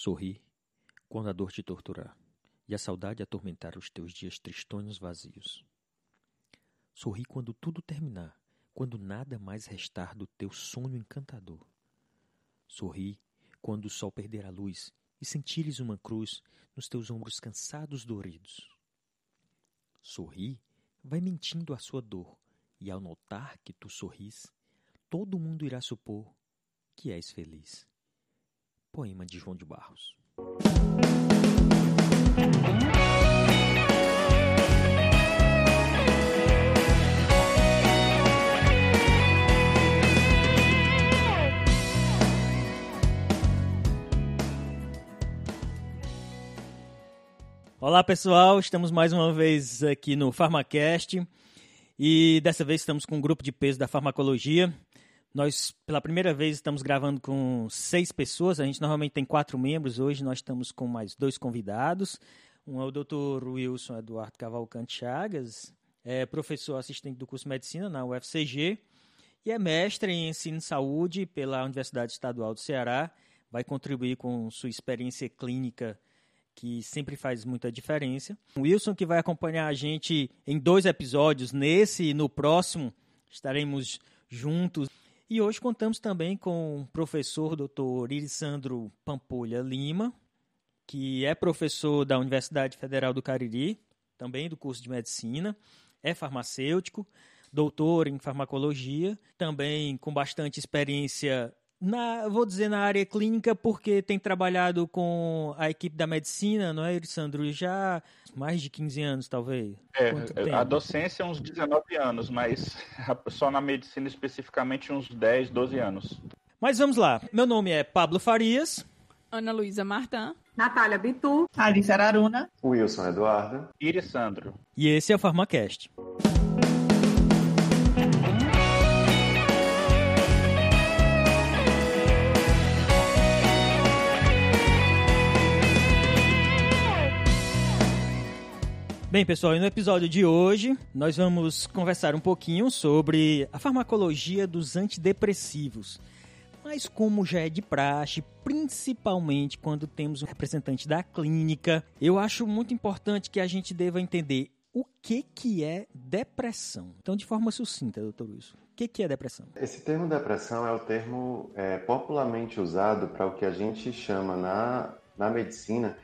Sorri quando a dor te torturar e a saudade atormentar os teus dias tristonhos vazios. Sorri quando tudo terminar, quando nada mais restar do teu sonho encantador. Sorri quando o sol perder a luz e sentires uma cruz nos teus ombros cansados doridos. Sorri, vai mentindo a sua dor, e ao notar que tu sorris, todo mundo irá supor que és feliz. Poema de João de Barros. Olá pessoal, estamos mais uma vez aqui no Farmacast e dessa vez estamos com um grupo de peso da farmacologia. Nós, pela primeira vez, estamos gravando com seis pessoas. A gente normalmente tem quatro membros. Hoje nós estamos com mais dois convidados. Um é o Dr. Wilson Eduardo Cavalcante Chagas, é professor assistente do curso de Medicina na UFCG e é mestre em ensino de saúde pela Universidade Estadual do Ceará. Vai contribuir com sua experiência clínica que sempre faz muita diferença. O Wilson que vai acompanhar a gente em dois episódios, nesse e no próximo, estaremos juntos. E hoje contamos também com o professor Dr. Irisandro Pampolha Lima, que é professor da Universidade Federal do Cariri, também do curso de medicina, é farmacêutico, doutor em farmacologia, também com bastante experiência na, vou dizer na área clínica porque tem trabalhado com a equipe da medicina, não é, Sandro? Já mais de 15 anos, talvez. É, a docência uns 19 anos, mas só na medicina especificamente uns 10, 12 anos. Mas vamos lá. Meu nome é Pablo Farias. Ana Luísa Martã. Natália Bitu. Alice Araruna. Wilson Eduardo. Iris Sandro. E esse é o Farmacast. Bem, pessoal, e no episódio de hoje nós vamos conversar um pouquinho sobre a farmacologia dos antidepressivos. Mas como já é de praxe, principalmente quando temos um representante da clínica, eu acho muito importante que a gente deva entender o que, que é depressão. Então, de forma sucinta, doutor Wilson, o que, que é depressão? Esse termo depressão é o termo é, popularmente usado para o que a gente chama na, na medicina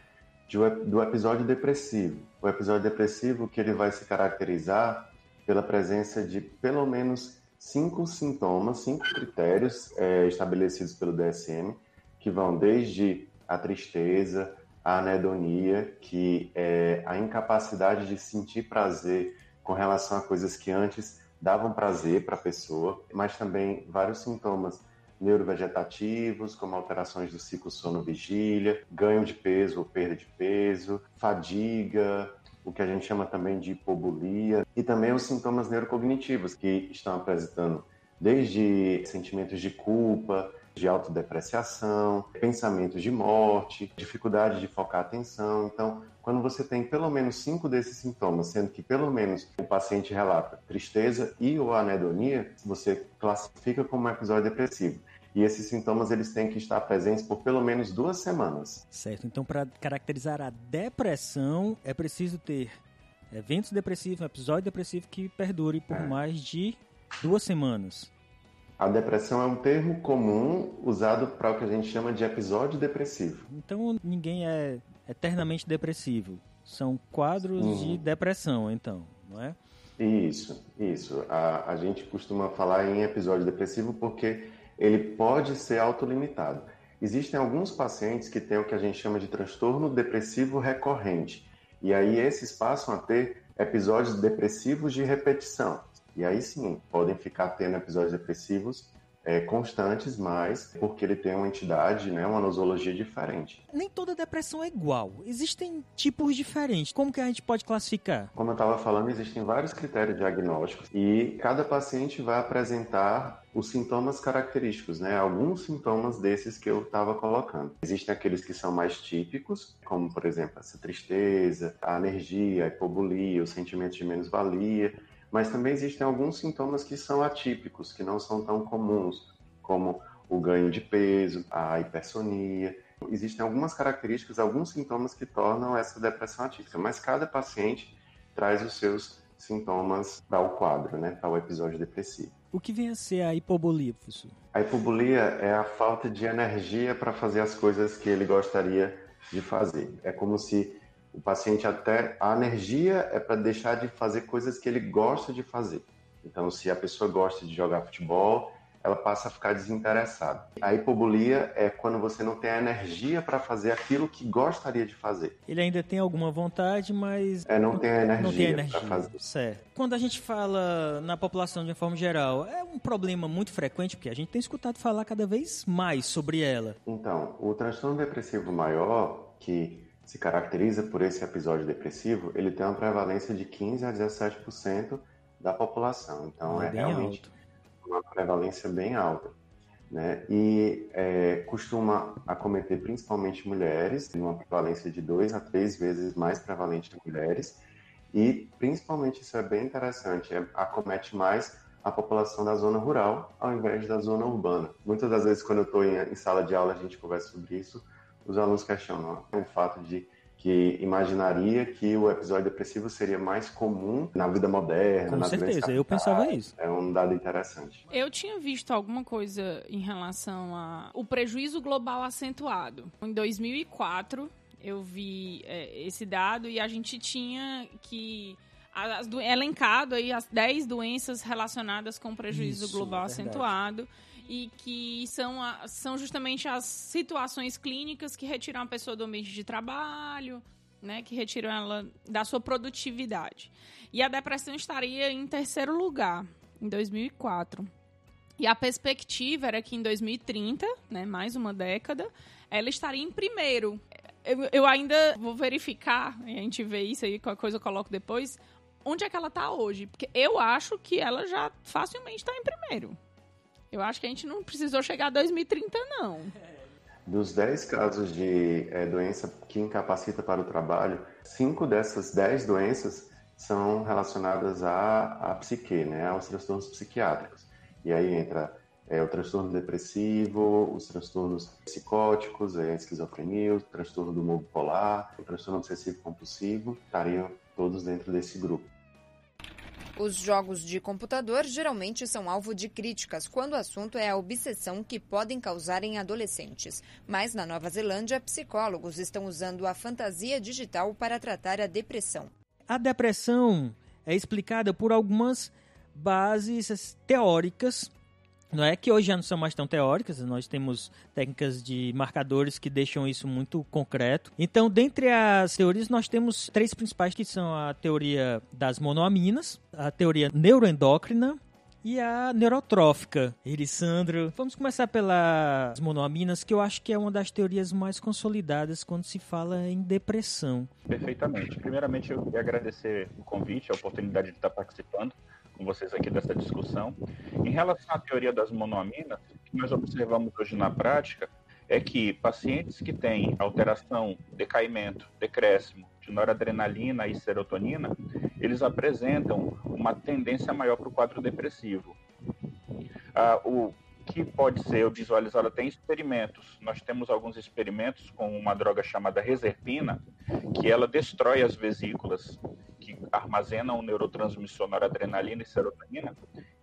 de, do episódio depressivo. O episódio depressivo que ele vai se caracterizar pela presença de pelo menos cinco sintomas, cinco critérios é, estabelecidos pelo DSM, que vão desde a tristeza, a anedonia, que é a incapacidade de sentir prazer com relação a coisas que antes davam prazer para a pessoa, mas também vários sintomas neurovegetativos, como alterações do ciclo sono-vigília, ganho de peso ou perda de peso, fadiga, o que a gente chama também de hipobulia, e também os sintomas neurocognitivos, que estão apresentando desde sentimentos de culpa, de autodepreciação, pensamentos de morte, dificuldade de focar a atenção. Então, quando você tem pelo menos cinco desses sintomas, sendo que pelo menos o paciente relata tristeza e ou anedonia, você classifica como um episódio depressivo. E esses sintomas eles têm que estar presentes por pelo menos duas semanas. Certo. Então, para caracterizar a depressão, é preciso ter eventos depressivos, um episódio depressivo que perdure por é. mais de duas semanas. A depressão é um termo comum usado para o que a gente chama de episódio depressivo. Então ninguém é eternamente depressivo. São quadros uhum. de depressão, então, não é? Isso, isso. A, a gente costuma falar em episódio depressivo porque ele pode ser autolimitado. Existem alguns pacientes que têm o que a gente chama de transtorno depressivo recorrente. E aí esses passam a ter episódios depressivos de repetição. E aí sim, podem ficar tendo episódios depressivos é, constantes, mas porque ele tem uma entidade, né, uma nosologia diferente. Nem toda depressão é igual. Existem tipos diferentes. Como que a gente pode classificar? Como eu estava falando, existem vários critérios diagnósticos e cada paciente vai apresentar os sintomas característicos, né? Alguns sintomas desses que eu estava colocando. Existem aqueles que são mais típicos, como por exemplo essa tristeza, a alergia, a hipobulia, o sentimento de menos-valia mas também existem alguns sintomas que são atípicos, que não são tão comuns, como o ganho de peso, a hipersonia. Existem algumas características, alguns sintomas que tornam essa depressão atípica, mas cada paciente traz os seus sintomas para o quadro, né, para o episódio depressivo. O que vem a ser a hipobolia, professor? A hipobolia é a falta de energia para fazer as coisas que ele gostaria de fazer. É como se o paciente até a energia é para deixar de fazer coisas que ele gosta de fazer. Então, se a pessoa gosta de jogar futebol, ela passa a ficar desinteressada. A hipobolia é quando você não tem a energia para fazer aquilo que gostaria de fazer. Ele ainda tem alguma vontade, mas é, não tem a energia, energia para fazer. Certo. Quando a gente fala na população de uma forma geral, é um problema muito frequente porque a gente tem escutado falar cada vez mais sobre ela. Então, o transtorno depressivo maior que se caracteriza por esse episódio depressivo, ele tem uma prevalência de 15 a 17% da população. Então é, é realmente alto uma prevalência bem alta. Né? E é, costuma acometer principalmente mulheres, tem uma prevalência de dois a três vezes mais prevalente em mulheres, e principalmente isso é bem interessante, é, acomete mais a população da zona rural ao invés da zona urbana. Muitas das vezes, quando eu estou em, em, sala de aula, a gente conversa sobre isso, os alunos questionam o fato de que imaginaria que o episódio depressivo seria mais comum na vida moderna. Com certeza, eu pensava isso. É um dado interessante. Eu tinha visto alguma coisa em relação ao prejuízo global acentuado. Em 2004, eu vi é, esse dado e a gente tinha que as, elencado aí as 10 doenças relacionadas com prejuízo isso, global é acentuado e que são, a, são justamente as situações clínicas que retiram a pessoa do ambiente de trabalho, né, que retiram ela da sua produtividade. E a depressão estaria em terceiro lugar, em 2004. E a perspectiva era que em 2030, né, mais uma década, ela estaria em primeiro. Eu, eu ainda vou verificar, a gente vê isso aí, qualquer coisa eu coloco depois, onde é que ela está hoje. Porque eu acho que ela já facilmente está em primeiro. Eu acho que a gente não precisou chegar a 2030, não. Dos 10 casos de é, doença que incapacita para o trabalho, cinco dessas 10 doenças são relacionadas à, à psique, né, aos transtornos psiquiátricos. E aí entra é, o transtorno depressivo, os transtornos psicóticos, a esquizofrenia, o transtorno do humor bipolar, o transtorno obsessivo compulsivo, estariam todos dentro desse grupo. Os jogos de computador geralmente são alvo de críticas quando o assunto é a obsessão que podem causar em adolescentes. Mas na Nova Zelândia, psicólogos estão usando a fantasia digital para tratar a depressão. A depressão é explicada por algumas bases teóricas não é que hoje já não são mais tão teóricas, nós temos técnicas de marcadores que deixam isso muito concreto. Então, dentre as teorias, nós temos três principais que são a teoria das monoaminas, a teoria neuroendócrina e a neurotrófica. Elisandro, vamos começar pelas monoaminas, que eu acho que é uma das teorias mais consolidadas quando se fala em depressão. Perfeitamente. Primeiramente, eu queria agradecer o convite, a oportunidade de estar participando com vocês aqui dessa discussão. Em relação à teoria das monoaminas, o que nós observamos hoje na prática é que pacientes que têm alteração, decaimento, decréscimo de noradrenalina e serotonina, eles apresentam uma tendência maior para o quadro depressivo. Ah, o que pode ser visualizado até em experimentos. Nós temos alguns experimentos com uma droga chamada reserpina, que ela destrói as vesículas armazenam neurotransmissor noradrenalina e serotonina,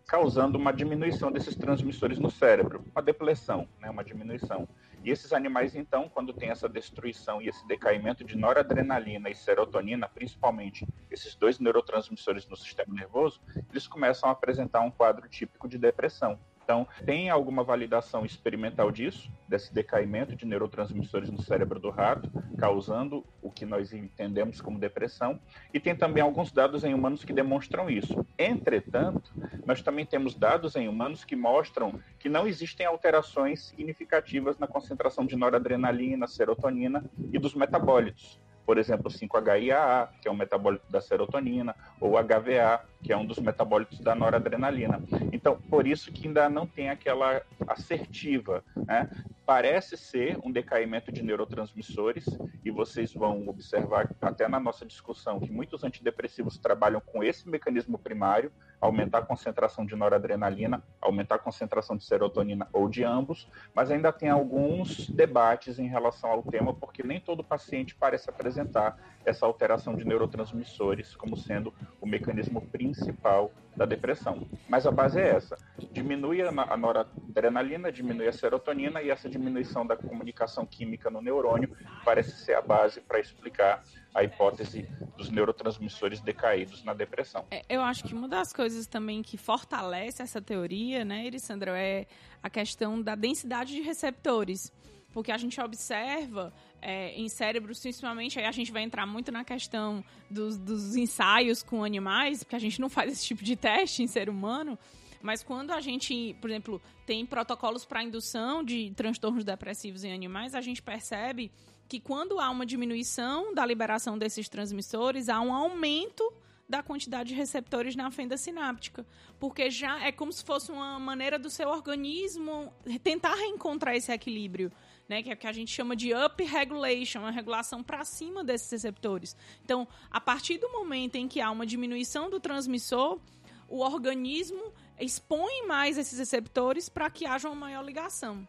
causando uma diminuição desses transmissores no cérebro, uma depressão, né, uma diminuição. E esses animais, então, quando tem essa destruição e esse decaimento de noradrenalina e serotonina, principalmente esses dois neurotransmissores no sistema nervoso, eles começam a apresentar um quadro típico de depressão. Então, tem alguma validação experimental disso, desse decaimento de neurotransmissores no cérebro do rato, causando o que nós entendemos como depressão, e tem também alguns dados em humanos que demonstram isso. Entretanto, nós também temos dados em humanos que mostram que não existem alterações significativas na concentração de noradrenalina, serotonina e dos metabólitos por exemplo, 5-HIAA, que é um metabólito da serotonina, ou HVA, que é um dos metabólitos da noradrenalina. Então, por isso que ainda não tem aquela assertiva, né? Parece ser um decaimento de neurotransmissores, e vocês vão observar até na nossa discussão que muitos antidepressivos trabalham com esse mecanismo primário, aumentar a concentração de noradrenalina, aumentar a concentração de serotonina ou de ambos, mas ainda tem alguns debates em relação ao tema, porque nem todo paciente parece apresentar essa alteração de neurotransmissores como sendo o mecanismo principal da depressão. Mas a base é essa: diminui a noradrenalina, diminui a serotonina e essa diminuição da comunicação química no neurônio parece ser a base para explicar a hipótese dos neurotransmissores decaídos na depressão. É, eu acho que uma das coisas também que fortalece essa teoria, né, Erisandra, é a questão da densidade de receptores. Porque a gente observa é, em cérebros, principalmente, aí a gente vai entrar muito na questão dos, dos ensaios com animais, porque a gente não faz esse tipo de teste em ser humano. Mas quando a gente, por exemplo, tem protocolos para indução de transtornos depressivos em animais, a gente percebe que quando há uma diminuição da liberação desses transmissores, há um aumento da quantidade de receptores na fenda sináptica, porque já é como se fosse uma maneira do seu organismo tentar reencontrar esse equilíbrio, né, que é o que a gente chama de up regulation, uma regulação para cima desses receptores. Então, a partir do momento em que há uma diminuição do transmissor, o organismo expõe mais esses receptores para que haja uma maior ligação.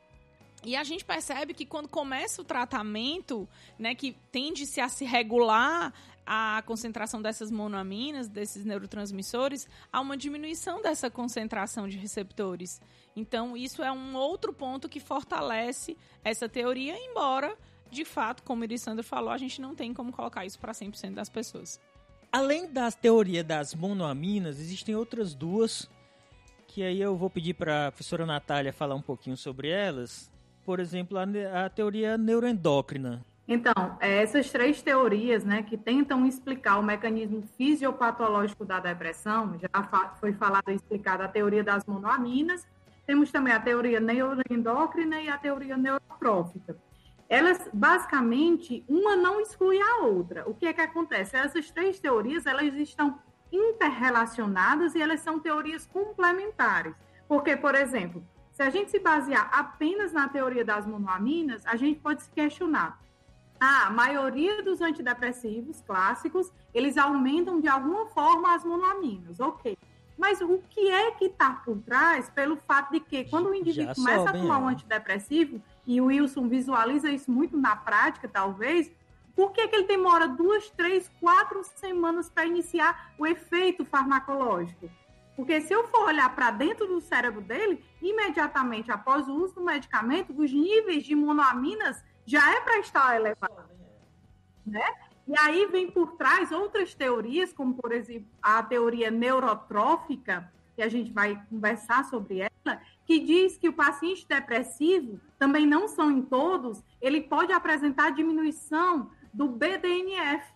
E a gente percebe que quando começa o tratamento, né, que tende-se a se regular a concentração dessas monoaminas, desses neurotransmissores, há uma diminuição dessa concentração de receptores. Então, isso é um outro ponto que fortalece essa teoria, embora, de fato, como o Irissandro falou, a gente não tem como colocar isso para 100% das pessoas. Além da teoria das monoaminas, existem outras duas que aí eu vou pedir para a professora Natália falar um pouquinho sobre elas, por exemplo, a, a teoria neuroendócrina. Então, é, essas três teorias, né, que tentam explicar o mecanismo fisiopatológico da depressão, já foi falado e explicado a teoria das monoaminas, temos também a teoria neuroendócrina e a teoria neurotrófica. Elas, basicamente, uma não exclui a outra. O que é que acontece? Essas três teorias, elas estão interrelacionadas e elas são teorias complementares. Porque, por exemplo, se a gente se basear apenas na teoria das monoaminas, a gente pode se questionar. Ah, a maioria dos antidepressivos clássicos, eles aumentam de alguma forma as monoaminas, ok. Mas o que é que está por trás pelo fato de que quando o indivíduo Já começa a tomar um antidepressivo, e o Wilson visualiza isso muito na prática, talvez, por que, que ele demora duas, três, quatro semanas para iniciar o efeito farmacológico? Porque se eu for olhar para dentro do cérebro dele, imediatamente após o uso do medicamento, os níveis de monoaminas já é para estar elevado. Né? E aí vem por trás outras teorias, como por exemplo a teoria neurotrófica, que a gente vai conversar sobre ela, que diz que o paciente depressivo, também não são em todos, ele pode apresentar diminuição do BDNF,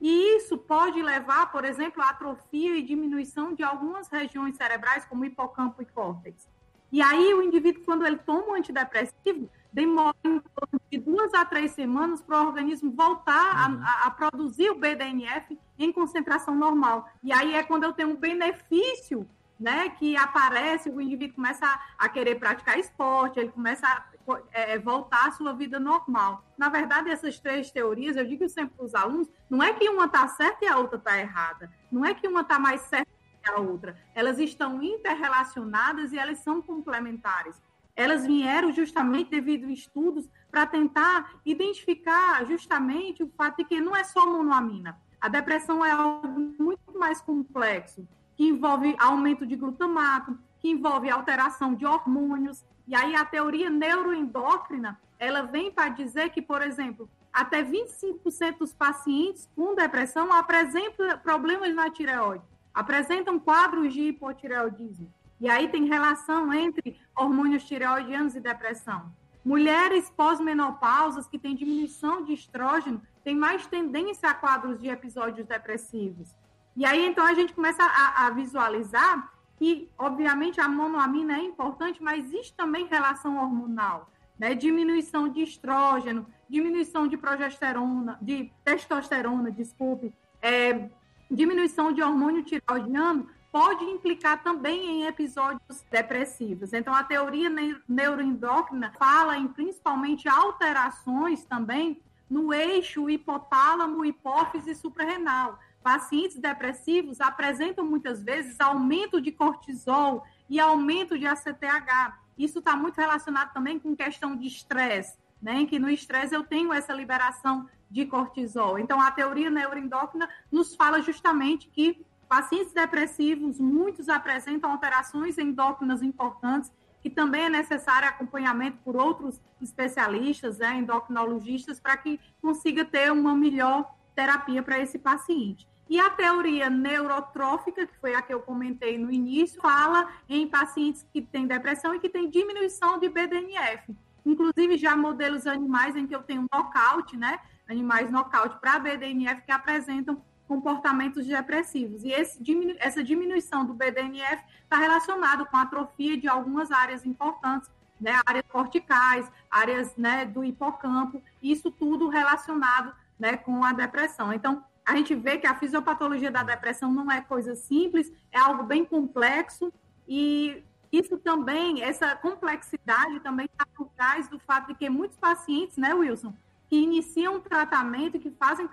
e isso pode levar, por exemplo, à atrofia e diminuição de algumas regiões cerebrais, como hipocampo e córtex. E aí, o indivíduo, quando ele toma um antidepressivo, demora em torno de duas a três semanas para o organismo voltar uhum. a, a, produzir o BDNF em concentração normal. E aí é quando eu tenho um benefício né, que aparece, o indivíduo começa a, a querer praticar esporte, ele começa a é, voltar à sua vida normal. Na verdade, essas três teorias, eu digo sempre para os alunos, não é que uma está certa e a outra está errada. Não é que uma está mais certa que a outra. Elas estão interrelacionadas e elas são complementares. Elas vieram justamente devido a estudos para tentar identificar justamente o fato de que não é só monoamina. A depressão é algo muito mais complexo que envolve aumento de glutamato, que envolve alteração de hormônios. E aí a teoria neuroendócrina, ela vem para dizer que, por exemplo, até 25% dos pacientes com depressão apresentam problemas na tireoide, apresentam quadros de hipotireoidismo. E aí tem relação entre hormônios tireoidianos e depressão. Mulheres pós-menopausas que têm diminuição de estrógeno têm mais tendência a quadros de episódios depressivos. E aí, então, a gente começa a, a visualizar que, obviamente, a monoamina é importante, mas existe também relação hormonal, né? Diminuição de estrógeno, diminuição de progesterona, de testosterona, desculpe, é, diminuição de hormônio tiroidiano pode implicar também em episódios depressivos. Então, a teoria neuroendócrina fala em principalmente alterações também no eixo hipotálamo, hipófise suprarrenal pacientes depressivos apresentam muitas vezes aumento de cortisol e aumento de ACTH. Isso está muito relacionado também com questão de estresse, né? Que no estresse eu tenho essa liberação de cortisol. Então, a teoria neuroendócrina nos fala justamente que pacientes depressivos, muitos apresentam alterações endócrinas importantes, que também é necessário acompanhamento por outros especialistas, né, endocrinologistas, para que consiga ter uma melhor terapia para esse paciente. E a teoria neurotrófica, que foi a que eu comentei no início, fala em pacientes que têm depressão e que têm diminuição de BDNF. Inclusive, já modelos animais em que eu tenho nocaute, né? Animais nocaute para BDNF que apresentam comportamentos depressivos. E esse, essa diminuição do BDNF está relacionado com a atrofia de algumas áreas importantes, né? Áreas corticais, áreas né, do hipocampo, isso tudo relacionado né, com a depressão. Então, a gente vê que a fisiopatologia da depressão não é coisa simples, é algo bem complexo e isso também, essa complexidade também está por trás do fato de que muitos pacientes, né, Wilson, que iniciam tratamento, que fazem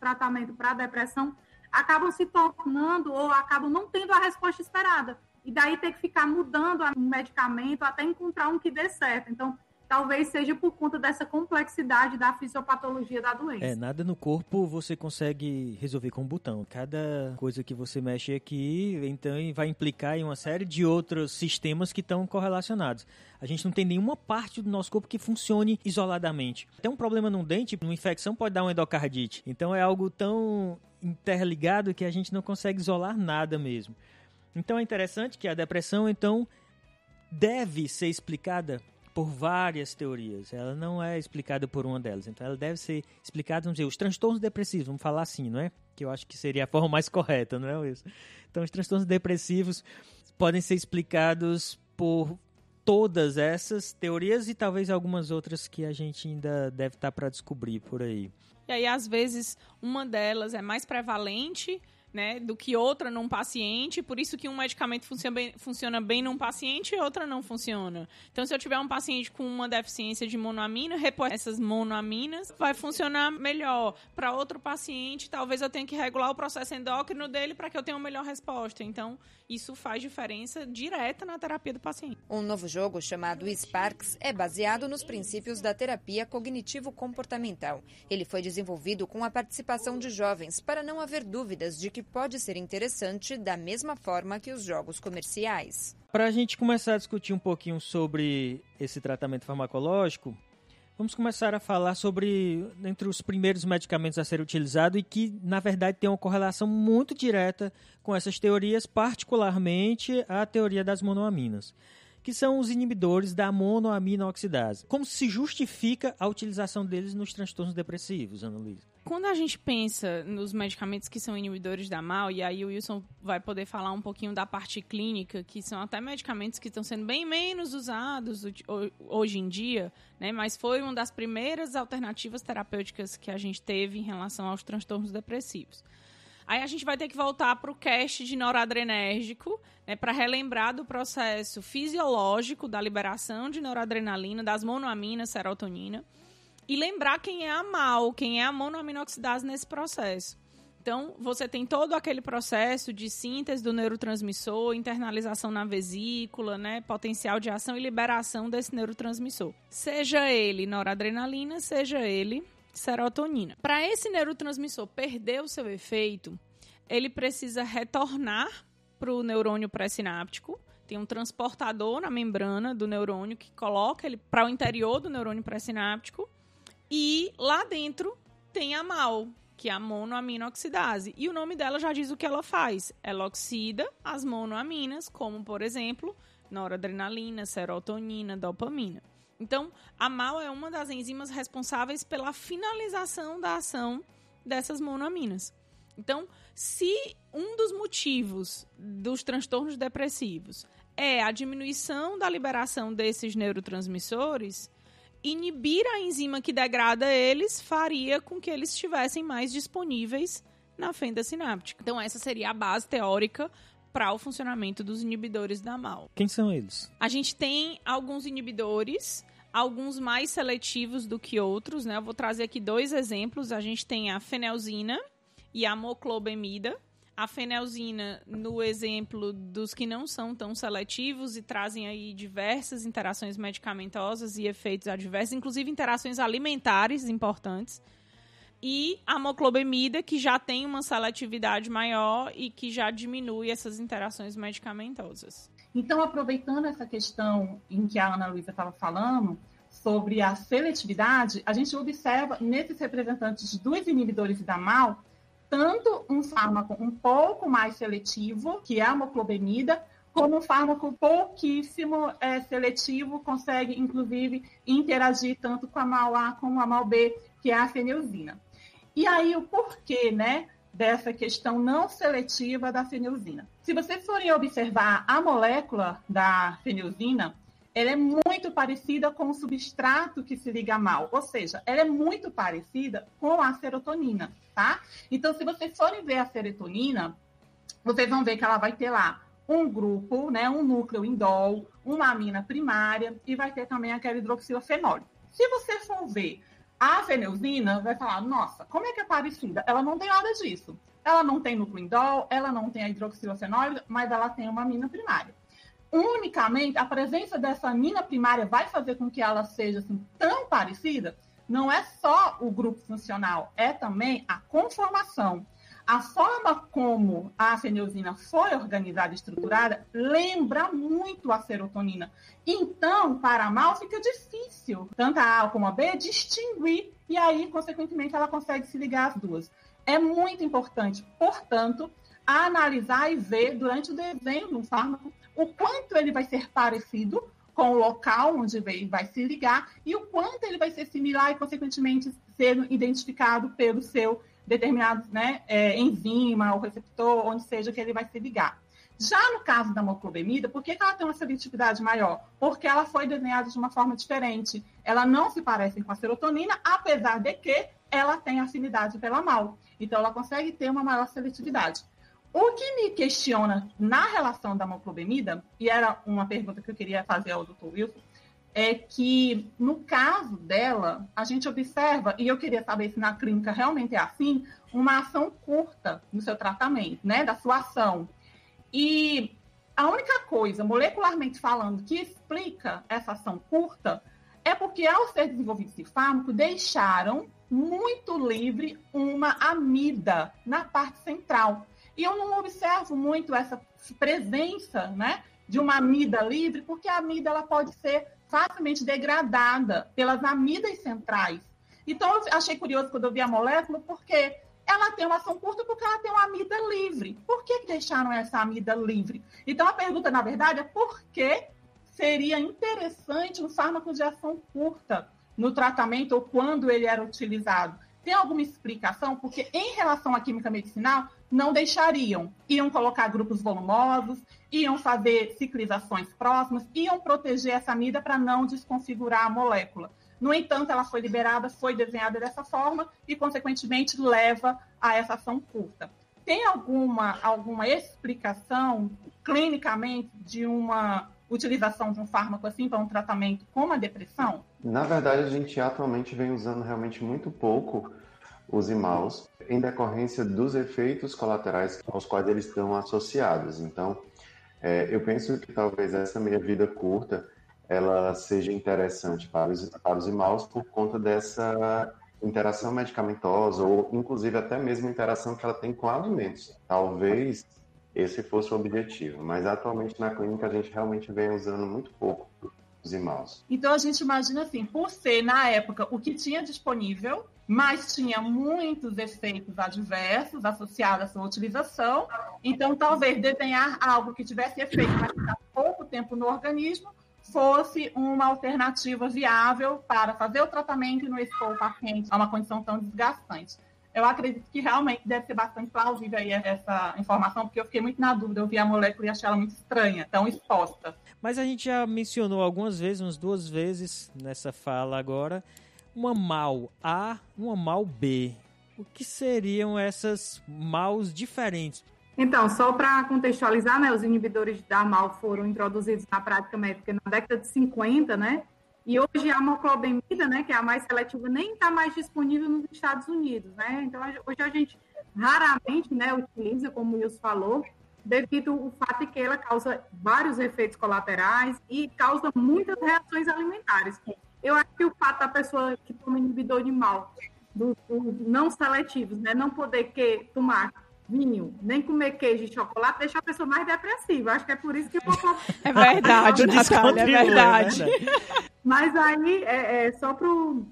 tratamento para depressão, acabam se tornando ou acabam não tendo a resposta esperada. E daí ter que ficar mudando o medicamento até encontrar um que dê certo. Então, talvez seja por conta dessa complexidade da fisiopatologia da doença. É, nada no corpo você consegue resolver com um botão. Cada coisa que você mexe aqui, então vai implicar em uma série de outros sistemas que estão correlacionados. A gente não tem nenhuma parte do nosso corpo que funcione isoladamente. Tem um problema num dente, uma infecção pode dar uma endocardite. Então é algo tão interligado que a gente não consegue isolar nada mesmo. Então é interessante que a depressão então deve ser explicada por várias teorias. Ela não é explicada por uma delas. Então ela deve ser explicada, vamos dizer, os transtornos depressivos, vamos falar assim, não é? Que eu acho que seria a forma mais correta, não é isso? Então os transtornos depressivos podem ser explicados por todas essas teorias e talvez algumas outras que a gente ainda deve estar para descobrir por aí. E aí, às vezes, uma delas é mais prevalente né, do que outra num paciente, por isso que um medicamento funciona bem, funciona bem num paciente e outra não funciona. Então, se eu tiver um paciente com uma deficiência de monoamina, repor essas monoaminas vai funcionar melhor. Para outro paciente, talvez eu tenha que regular o processo endócrino dele para que eu tenha uma melhor resposta. Então, isso faz diferença direta na terapia do paciente. Um novo jogo chamado Sparks é baseado nos princípios da terapia cognitivo-comportamental. Ele foi desenvolvido com a participação de jovens para não haver dúvidas de que que pode ser interessante da mesma forma que os jogos comerciais. Para a gente começar a discutir um pouquinho sobre esse tratamento farmacológico, vamos começar a falar sobre entre os primeiros medicamentos a ser utilizado e que, na verdade, tem uma correlação muito direta com essas teorias, particularmente a teoria das monoaminas que são os inibidores da monoamina-oxidase. Como se justifica a utilização deles nos transtornos depressivos, Ana Luísa? Quando a gente pensa nos medicamentos que são inibidores da MAL, e aí o Wilson vai poder falar um pouquinho da parte clínica, que são até medicamentos que estão sendo bem menos usados hoje em dia, né? mas foi uma das primeiras alternativas terapêuticas que a gente teve em relação aos transtornos depressivos. Aí a gente vai ter que voltar para o cast de noradrenérgico, né, para relembrar do processo fisiológico da liberação de noradrenalina, das monoaminas, serotonina, e lembrar quem é a MAL, quem é a monoaminoxidase nesse processo. Então, você tem todo aquele processo de síntese do neurotransmissor, internalização na vesícula, né, potencial de ação e liberação desse neurotransmissor. Seja ele noradrenalina, seja ele serotonina. Para esse neurotransmissor perder o seu efeito, ele precisa retornar para o neurônio pré-sináptico. Tem um transportador na membrana do neurônio que coloca ele para o interior do neurônio pré-sináptico. E lá dentro tem a MAL, que é a monoaminoxidase. E o nome dela já diz o que ela faz. Ela oxida as monoaminas, como, por exemplo, noradrenalina, serotonina, dopamina. Então, a MAL é uma das enzimas responsáveis pela finalização da ação dessas monoaminas. Então, se um dos motivos dos transtornos depressivos é a diminuição da liberação desses neurotransmissores, inibir a enzima que degrada eles faria com que eles estivessem mais disponíveis na fenda sináptica. Então, essa seria a base teórica para o funcionamento dos inibidores da MAL. Quem são eles? A gente tem alguns inibidores, alguns mais seletivos do que outros, né? Eu vou trazer aqui dois exemplos. A gente tem a fenelzina e a moclobemida. A fenelzina, no exemplo dos que não são tão seletivos e trazem aí diversas interações medicamentosas e efeitos adversos, inclusive interações alimentares importantes. E a moclobemida, que já tem uma seletividade maior e que já diminui essas interações medicamentosas. Então, aproveitando essa questão em que a Ana Luísa estava falando, sobre a seletividade, a gente observa nesses representantes dos inibidores da MAL tanto um fármaco um pouco mais seletivo, que é a moclobemida, como um fármaco pouquíssimo é, seletivo, consegue, inclusive, interagir tanto com a MAL-A como a MAL-B, que é a fenilzina. E aí, o porquê, né, dessa questão não seletiva da fenilzina? Se vocês forem observar a molécula da fenilzina, ela é muito parecida com o substrato que se liga mal, ou seja, ela é muito parecida com a serotonina, tá? Então, se vocês forem ver a serotonina, vocês vão ver que ela vai ter lá um grupo, né, um núcleo indol, uma amina primária e vai ter também aquela hidroxilofenol. Se você for ver a fenilzina, vai falar, nossa, como é que é parecida? Ela não tem nada disso. Ela não tem núcleo indol, ela não tem a hidroxilofenol, mas ela tem uma amina primária unicamente a presença dessa amina primária vai fazer com que ela seja assim, tão parecida, não é só o grupo funcional, é também a conformação. A forma como a fenilzina foi organizada e estruturada lembra muito a serotonina. Então, para mal fica difícil, tanto a A como a B, distinguir, e aí, consequentemente, ela consegue se ligar às duas. É muito importante, portanto, analisar e ver durante o desenho de um fármaco o quanto ele vai ser parecido com o local onde vai se ligar e o quanto ele vai ser similar e, consequentemente, ser identificado pelo seu determinado né, é, enzima ou receptor, onde seja que ele vai se ligar. Já no caso da moclobemida, por que, que ela tem uma seletividade maior? Porque ela foi desenhada de uma forma diferente. Ela não se parece com a serotonina, apesar de que ela tem afinidade pela mal. Então, ela consegue ter uma maior seletividade. O que me questiona na relação da moclobemida, e era uma pergunta que eu queria fazer ao Dr. Wilson, é que no caso dela, a gente observa, e eu queria saber se na clínica realmente é assim, uma ação curta no seu tratamento, né, da sua ação. E a única coisa, molecularmente falando, que explica essa ação curta é porque, ao ser desenvolvido esse fármaco, deixaram muito livre uma amida na parte central. E eu não observo muito essa presença né, de uma amida livre, porque a amida ela pode ser facilmente degradada pelas amidas centrais. Então, eu achei curioso quando eu vi a molécula, porque ela tem uma ação curta porque ela tem uma amida livre. Por que deixaram essa amida livre? Então, a pergunta, na verdade, é por que seria interessante um fármaco de ação curta no tratamento ou quando ele era utilizado? Tem alguma explicação? Porque em relação à química medicinal, não deixariam. Iam colocar grupos volumosos, iam fazer ciclizações próximas, iam proteger essa amida para não desconfigurar a molécula. No entanto, ela foi liberada, foi desenhada dessa forma e, consequentemente, leva a essa ação curta. Tem alguma, alguma explicação clinicamente de uma utilização de um fármaco assim para um tratamento como a depressão? Na verdade, a gente atualmente vem usando realmente muito pouco os imaus em decorrência dos efeitos colaterais aos quais eles estão associados. Então, é, eu penso que talvez essa meia vida curta ela seja interessante para os, para os imaus por conta dessa interação medicamentosa ou inclusive até mesmo interação que ela tem com alimentos. Talvez esse fosse o objetivo, mas atualmente na clínica a gente realmente vem usando muito pouco os imaus. Então a gente imagina assim, por ser na época o que tinha disponível, mas tinha muitos efeitos adversos associados à sua utilização. Então, talvez desenhar algo que tivesse efeito, mas ficar pouco tempo no organismo, fosse uma alternativa viável para fazer o tratamento e não expor o paciente a uma condição tão desgastante. Eu acredito que realmente deve ser bastante plausível aí essa informação, porque eu fiquei muito na dúvida. Eu vi a molécula e achei ela muito estranha, tão exposta. Mas a gente já mencionou algumas vezes, umas duas vezes nessa fala agora, uma mal A, uma mal B. O que seriam essas maus diferentes? Então, só para contextualizar, né, os inibidores da MAL foram introduzidos na prática médica na década de 50, né? E hoje a moclobemida, né, que é a mais seletiva, nem está mais disponível nos Estados Unidos, né? Então, hoje a gente raramente né, utiliza, como o Wilson falou, devido ao fato de que ela causa vários efeitos colaterais e causa muitas reações alimentares. Eu acho que o fato da pessoa que toma inibidor de mal, do não seletivos, né, não poder que, tomar vinho, nem comer queijo e chocolate, deixa a pessoa mais depressiva. Acho que é por isso que o popô... É verdade, Natália, é verdade. Né? Mas aí, é, é só para o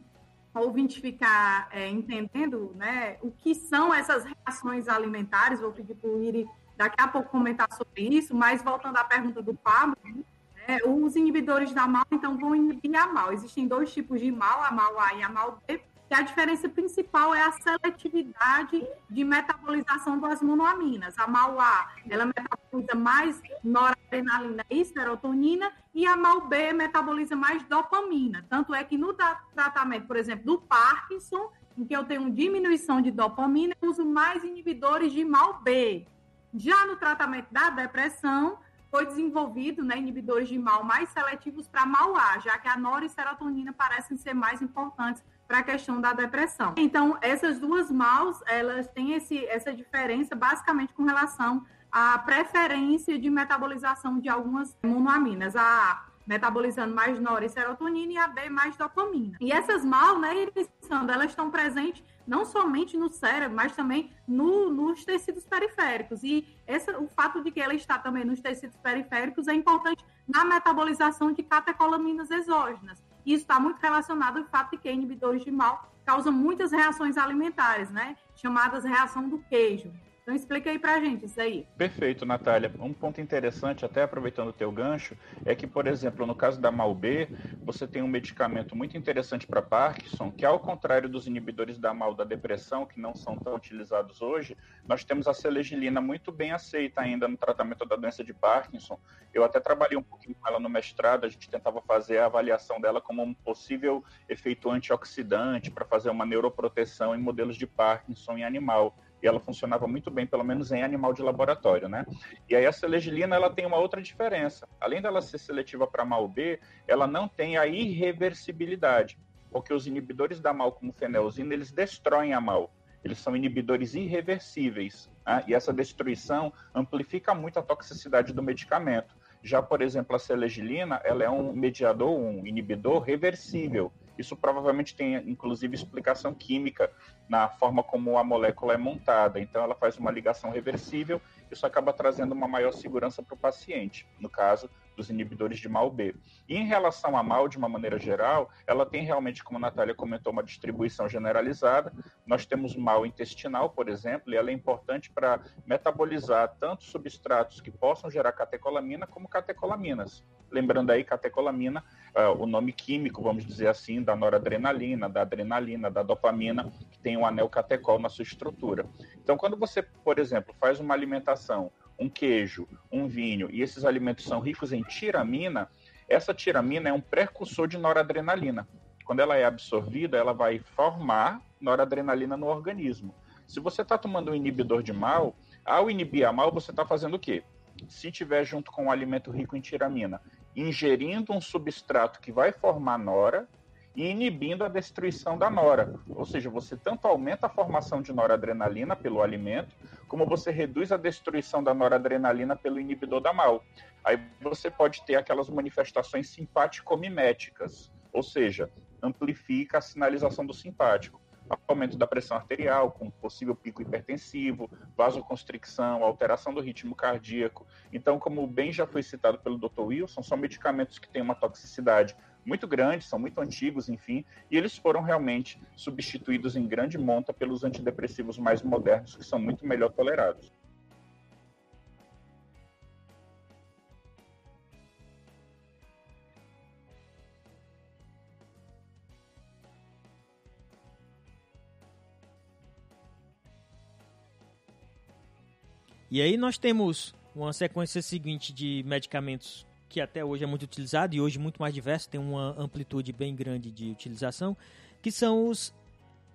ouvinte ficar é, entendendo né, o que são essas reações alimentares, vou pedir para o Iri daqui a pouco comentar sobre isso, mas voltando à pergunta do Pablo, né, os inibidores da MAL, então, vão inibir a MAL. Existem dois tipos de MAL, a MAL A e a MAL B, que a diferença principal é a seletividade de metabolização das monoaminas. A MAU-A, ela metaboliza mais noradrenalina e serotonina, e a MAU-B metaboliza mais dopamina. Tanto é que no tratamento, por exemplo, do Parkinson, em que eu tenho diminuição de dopamina, eu uso mais inibidores de MAU-B. Já no tratamento da depressão, foi desenvolvido né, inibidores de MAU mais seletivos para MAU-A, já que a nora e serotonina parecem ser mais importantes para a questão da depressão. Então, essas duas maus, elas têm esse, essa diferença basicamente com relação à preferência de metabolização de algumas monoaminas. A metabolizando mais nora e a B mais dopamina. E essas mal, né, elas estão presentes não somente no cérebro, mas também no, nos tecidos periféricos. E essa, o fato de que ela está também nos tecidos periféricos é importante na metabolização de catecolaminas exógenas. Isso está muito relacionado ao fato de que inibidores de mal causam muitas reações alimentares, né? Chamadas reação do queijo. Então explica aí pra gente isso aí. Perfeito, Natália. Um ponto interessante, até aproveitando o teu gancho, é que, por exemplo, no caso da MAL-B, você tem um medicamento muito interessante para Parkinson, que ao contrário dos inibidores da MAL da depressão, que não são tão utilizados hoje, nós temos a selegilina muito bem aceita ainda no tratamento da doença de Parkinson. Eu até trabalhei um pouquinho com ela no mestrado, a gente tentava fazer a avaliação dela como um possível efeito antioxidante para fazer uma neuroproteção em modelos de Parkinson em animal ela funcionava muito bem, pelo menos em animal de laboratório, né? E aí a selegilina, ela tem uma outra diferença. Além dela ser seletiva para MAL-B, ela não tem a irreversibilidade, porque os inibidores da MAL, como fenelzina, eles destroem a MAL. Eles são inibidores irreversíveis, né? e essa destruição amplifica muito a toxicidade do medicamento. Já, por exemplo, a selegilina, ela é um mediador, um inibidor reversível. Isso provavelmente tem, inclusive, explicação química na forma como a molécula é montada. Então, ela faz uma ligação reversível, isso acaba trazendo uma maior segurança para o paciente, no caso dos inibidores de MAL-B. E em relação a MAL, de uma maneira geral, ela tem realmente, como a Natália comentou, uma distribuição generalizada. Nós temos MAL intestinal, por exemplo, e ela é importante para metabolizar tanto substratos que possam gerar catecolamina como catecolaminas. Lembrando aí, catecolamina, uh, o nome químico, vamos dizer assim, da noradrenalina, da adrenalina, da dopamina, que tem um anel catecol na sua estrutura. Então, quando você, por exemplo, faz uma alimentação, um queijo, um vinho, e esses alimentos são ricos em tiramina, essa tiramina é um precursor de noradrenalina. Quando ela é absorvida, ela vai formar noradrenalina no organismo. Se você está tomando um inibidor de mal, ao inibir a mal, você está fazendo o quê? Se tiver junto com um alimento rico em tiramina, ingerindo um substrato que vai formar nora e inibindo a destruição da nora. Ou seja, você tanto aumenta a formação de noradrenalina pelo alimento, como você reduz a destruição da noradrenalina pelo inibidor da mal. Aí você pode ter aquelas manifestações simpático-miméticas, ou seja, amplifica a sinalização do simpático aumento da pressão arterial, com possível pico hipertensivo, vasoconstricção, alteração do ritmo cardíaco. Então, como bem já foi citado pelo Dr. Wilson, são medicamentos que têm uma toxicidade muito grande, são muito antigos, enfim, e eles foram realmente substituídos em grande monta pelos antidepressivos mais modernos, que são muito melhor tolerados. E aí nós temos uma sequência seguinte de medicamentos que até hoje é muito utilizado e hoje muito mais diverso, tem uma amplitude bem grande de utilização, que são os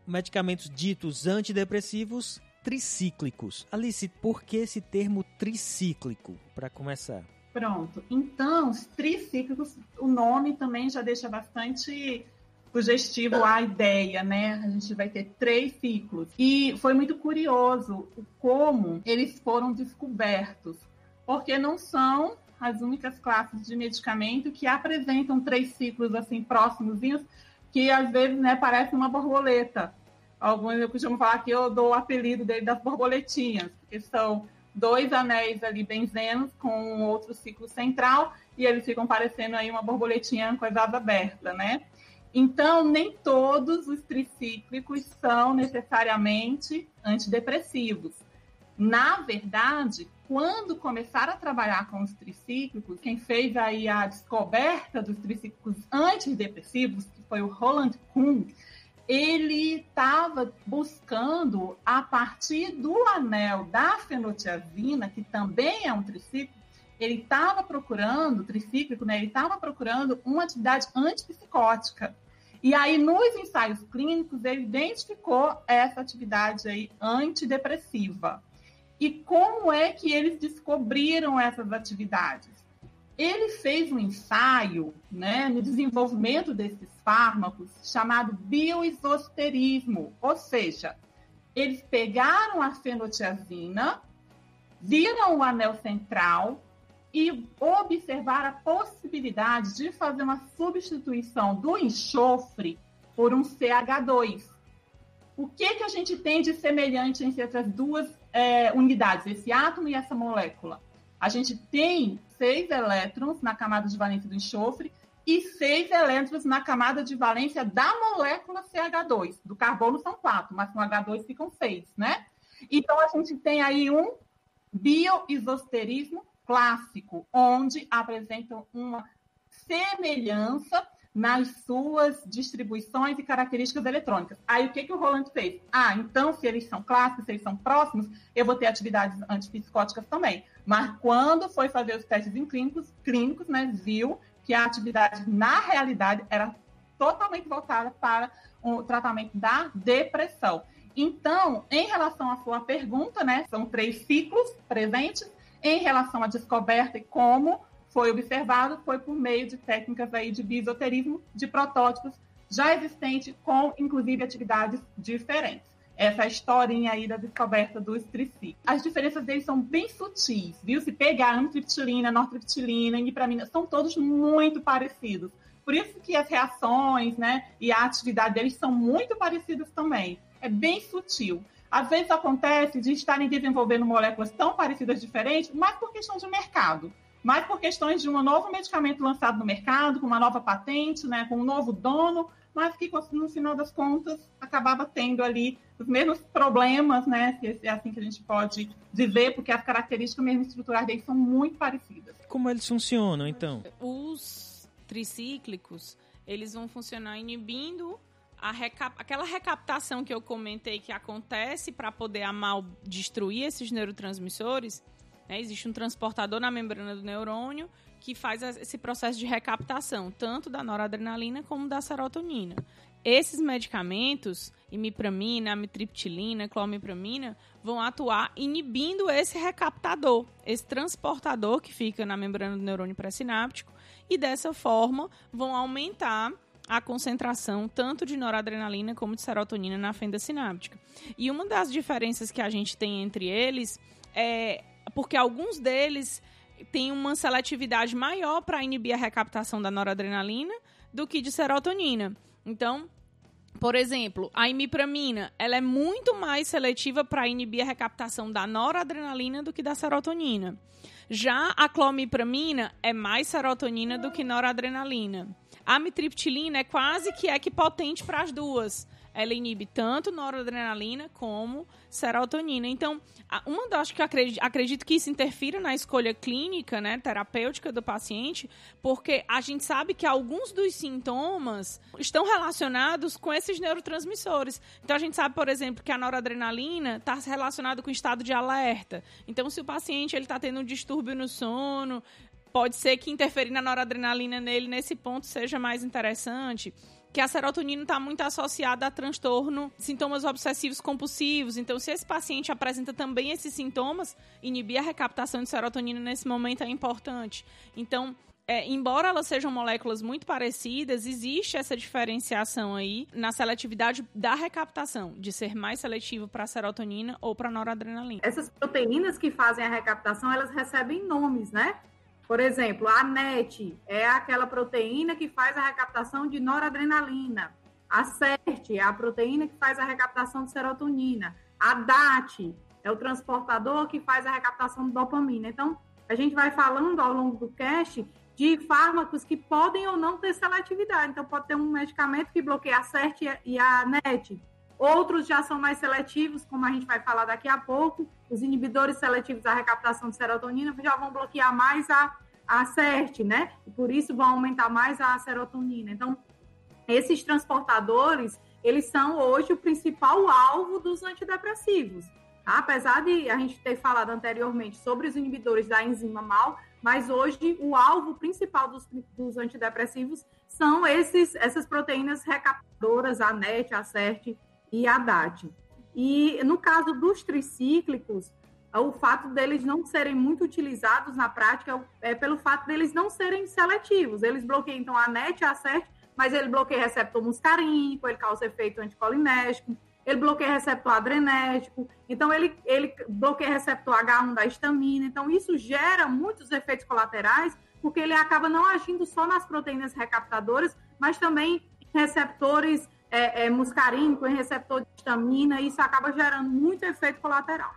medicamentos ditos antidepressivos tricíclicos. Alice, por que esse termo tricíclico, para começar? Pronto. Então, os tricíclicos, o nome também já deixa bastante sugestivo à ideia, né? A gente vai ter três ciclos. E foi muito curioso como eles foram descobertos, porque não são as únicas classes de medicamento que apresentam três ciclos assim próximos, que às vezes né, parece uma borboleta. Alguns eu costumo falar que eu dou o apelido dele das borboletinhas, porque são dois anéis ali benzenos com outro ciclo central e eles ficam parecendo aí uma borboletinha com as asas abertas, né? Então, nem todos os tricíclicos são necessariamente antidepressivos. Na verdade, quando começaram a trabalhar com os tricíclicos, quem fez aí a descoberta dos tricíclicos antidepressivos, que foi o Roland Kuhn, ele estava buscando, a partir do anel da fenotiazina, que também é um tricíclico, ele estava procurando, tricíclico, né? Ele estava procurando uma atividade antipsicótica. E aí, nos ensaios clínicos, ele identificou essa atividade aí antidepressiva. E como é que eles descobriram essas atividades? Ele fez um ensaio né, no desenvolvimento desses fármacos chamado bioisosterismo, ou seja, eles pegaram a fenotiazina, viram o anel central, e observar a possibilidade de fazer uma substituição do enxofre por um CH2. O que, que a gente tem de semelhante entre essas duas é, unidades, esse átomo e essa molécula? A gente tem seis elétrons na camada de valência do enxofre e seis elétrons na camada de valência da molécula CH2. Do carbono são quatro, mas com H2 ficam seis, né? Então, a gente tem aí um bioisosterismo clássico, onde apresentam uma semelhança nas suas distribuições e características eletrônicas. Aí o que, que o Roland fez? Ah, então se eles são clássicos, se eles são próximos, eu vou ter atividades antipsicóticas também. Mas quando foi fazer os testes em clínicos, clínicos, né, viu que a atividade na realidade era totalmente voltada para o tratamento da depressão. Então, em relação à sua pergunta, né, são três ciclos presentes em relação à descoberta e como foi observado, foi por meio de técnicas aí de bisoterismo de protótipos já existentes, com inclusive atividades diferentes. Essa é historinha aí da descoberta dos triciclos. As diferenças deles são bem sutis, viu? Se pegar amitriptilina, nortriptilina, imipramina, são todos muito parecidos. Por isso que as reações, né, e a atividade deles são muito parecidas também. É bem sutil. Às vezes acontece de estarem desenvolvendo moléculas tão parecidas diferentes, mas por questão de mercado, mas por questões de um novo medicamento lançado no mercado, com uma nova patente, né, com um novo dono, mas que no final das contas acabava tendo ali os mesmos problemas, né, se é assim que a gente pode dizer, porque as características mesmo estruturais deles são muito parecidas. Como eles funcionam, então? Os tricíclicos, eles vão funcionar inibindo recap aquela recaptação que eu comentei que acontece para poder a mal destruir esses neurotransmissores, né, existe um transportador na membrana do neurônio que faz esse processo de recaptação, tanto da noradrenalina como da serotonina. Esses medicamentos, imipramina, amitriptilina, clomipramina, vão atuar inibindo esse recaptador, esse transportador que fica na membrana do neurônio pré-sináptico, e dessa forma vão aumentar a concentração tanto de noradrenalina como de serotonina na fenda sináptica. E uma das diferenças que a gente tem entre eles é porque alguns deles têm uma seletividade maior para inibir a recaptação da noradrenalina do que de serotonina. Então, por exemplo, a imipramina, ela é muito mais seletiva para inibir a recaptação da noradrenalina do que da serotonina. Já a clomipramina é mais serotonina do que noradrenalina. A mitriptilina é quase que equipotente para as duas. Ela inibe tanto noradrenalina como serotonina. Então, uma das que acredito, acredito que isso interfira na escolha clínica, né, terapêutica do paciente, porque a gente sabe que alguns dos sintomas estão relacionados com esses neurotransmissores. Então, a gente sabe, por exemplo, que a noradrenalina está relacionada com o estado de alerta. Então, se o paciente ele está tendo um distúrbio no sono, pode ser que interferir na noradrenalina nele nesse ponto seja mais interessante. Que a serotonina está muito associada a transtorno, sintomas obsessivos compulsivos. Então, se esse paciente apresenta também esses sintomas, inibir a recaptação de serotonina nesse momento é importante. Então, é, embora elas sejam moléculas muito parecidas, existe essa diferenciação aí na seletividade da recaptação, de ser mais seletivo para serotonina ou para noradrenalina. Essas proteínas que fazem a recaptação, elas recebem nomes, né? Por exemplo, a NET é aquela proteína que faz a recaptação de noradrenalina. A CERT é a proteína que faz a recaptação de serotonina. A DAT é o transportador que faz a recaptação de dopamina. Então, a gente vai falando ao longo do cast de fármacos que podem ou não ter seletividade. Então, pode ter um medicamento que bloqueia a CERT e a NET. Outros já são mais seletivos, como a gente vai falar daqui a pouco. Os inibidores seletivos da recaptação de serotonina já vão bloquear mais a, a CERT, né? E por isso vão aumentar mais a serotonina. Então, esses transportadores, eles são hoje o principal alvo dos antidepressivos. Tá? Apesar de a gente ter falado anteriormente sobre os inibidores da enzima MAL, mas hoje o alvo principal dos, dos antidepressivos são esses, essas proteínas recaptadoras, a NET, a CERT e a DAT. E no caso dos tricíclicos, o fato deles não serem muito utilizados na prática é pelo fato deles não serem seletivos. Eles bloqueiam então a NET a CERT, mas ele bloqueia receptor muscarínico, ele causa efeito anticolinérgico, ele bloqueia receptor adrenérgico, então ele, ele bloqueia receptor H1 da histamina. Então, isso gera muitos efeitos colaterais, porque ele acaba não agindo só nas proteínas recaptadoras, mas também receptores é, é, muscarínicos, em receptor de histamina, e isso acaba gerando muito efeito colateral.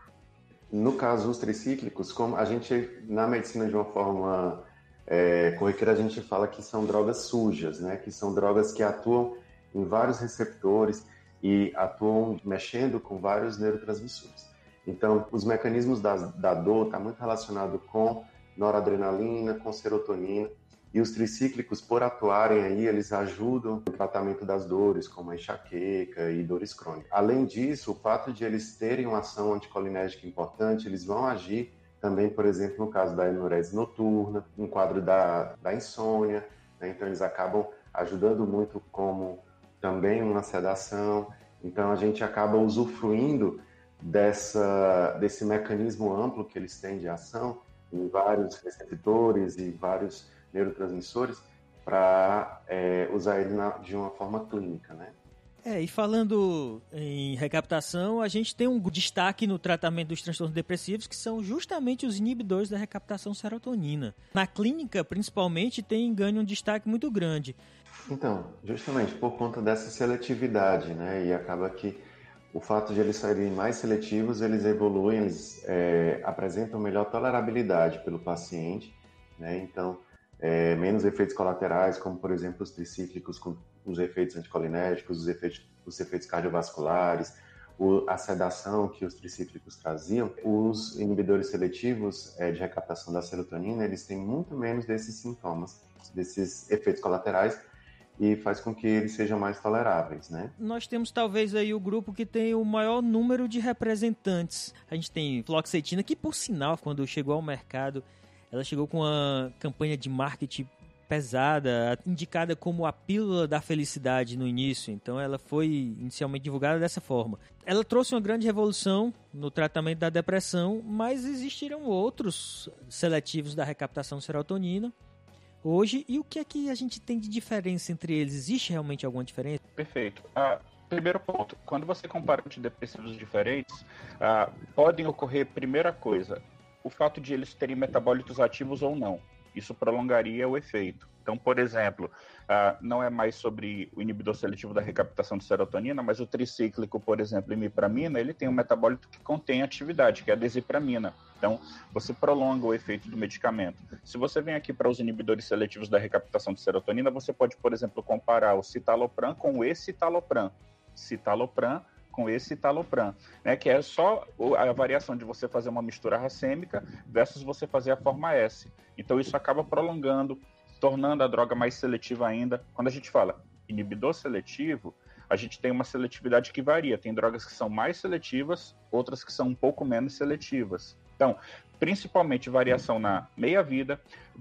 No caso dos tricíclicos, como a gente, na medicina de uma forma é, corriqueira, a gente fala que são drogas sujas, né? Que são drogas que atuam em vários receptores, e atuam mexendo com vários neurotransmissores. Então, os mecanismos da, da dor estão tá muito relacionados com noradrenalina, com serotonina, e os tricíclicos, por atuarem aí, eles ajudam no tratamento das dores, como a enxaqueca e dores crônicas. Além disso, o fato de eles terem uma ação anticolinérgica importante, eles vão agir também, por exemplo, no caso da enurese noturna, no quadro da, da insônia, né? então eles acabam ajudando muito como também uma sedação. Então a gente acaba usufruindo dessa, desse mecanismo amplo que eles têm de ação em vários receptores e vários neurotransmissores para é, usar ele na, de uma forma clínica, né? É, e falando em recaptação, a gente tem um destaque no tratamento dos transtornos depressivos, que são justamente os inibidores da recaptação serotonina. Na clínica, principalmente, tem ganho um destaque muito grande. Então, justamente por conta dessa seletividade, né? E acaba que o fato de eles serem mais seletivos, eles evoluem, eles é, apresentam melhor tolerabilidade pelo paciente, né? Então, é, menos efeitos colaterais, como por exemplo os tricíclicos com os efeitos anticolinérgicos, os efeitos, os efeitos cardiovasculares, o, a sedação que os tricíclicos traziam, os inibidores seletivos é, de recaptação da serotonina, eles têm muito menos desses sintomas, desses efeitos colaterais, e faz com que eles sejam mais toleráveis, né? Nós temos talvez aí o grupo que tem o maior número de representantes. A gente tem fluoxetina, que por sinal, quando chegou ao mercado, ela chegou com uma campanha de marketing pesada, indicada como a pílula da felicidade no início. Então ela foi inicialmente divulgada dessa forma. Ela trouxe uma grande revolução no tratamento da depressão, mas existiram outros seletivos da recaptação de serotonina hoje e o que é que a gente tem de diferença entre eles? Existe realmente alguma diferença? Perfeito. Ah, primeiro ponto, quando você compara antidepressivos diferentes, ah, podem ocorrer, primeira coisa, o fato de eles terem metabólitos ativos ou não. Isso prolongaria o efeito. Então, por exemplo, uh, não é mais sobre o inibidor seletivo da recaptação de serotonina, mas o tricíclico, por exemplo, imipramina, ele tem um metabólito que contém atividade, que é a desipramina. Então, você prolonga o efeito do medicamento. Se você vem aqui para os inibidores seletivos da recaptação de serotonina, você pode, por exemplo, comparar o citalopram com o escitalopram. Citalopram com esse citalopram, né, que é só a variação de você fazer uma mistura racêmica versus você fazer a forma S. Então isso acaba prolongando tornando a droga mais seletiva ainda. Quando a gente fala inibidor seletivo, a gente tem uma seletividade que varia. Tem drogas que são mais seletivas, outras que são um pouco menos seletivas. Então, principalmente variação na meia-vida.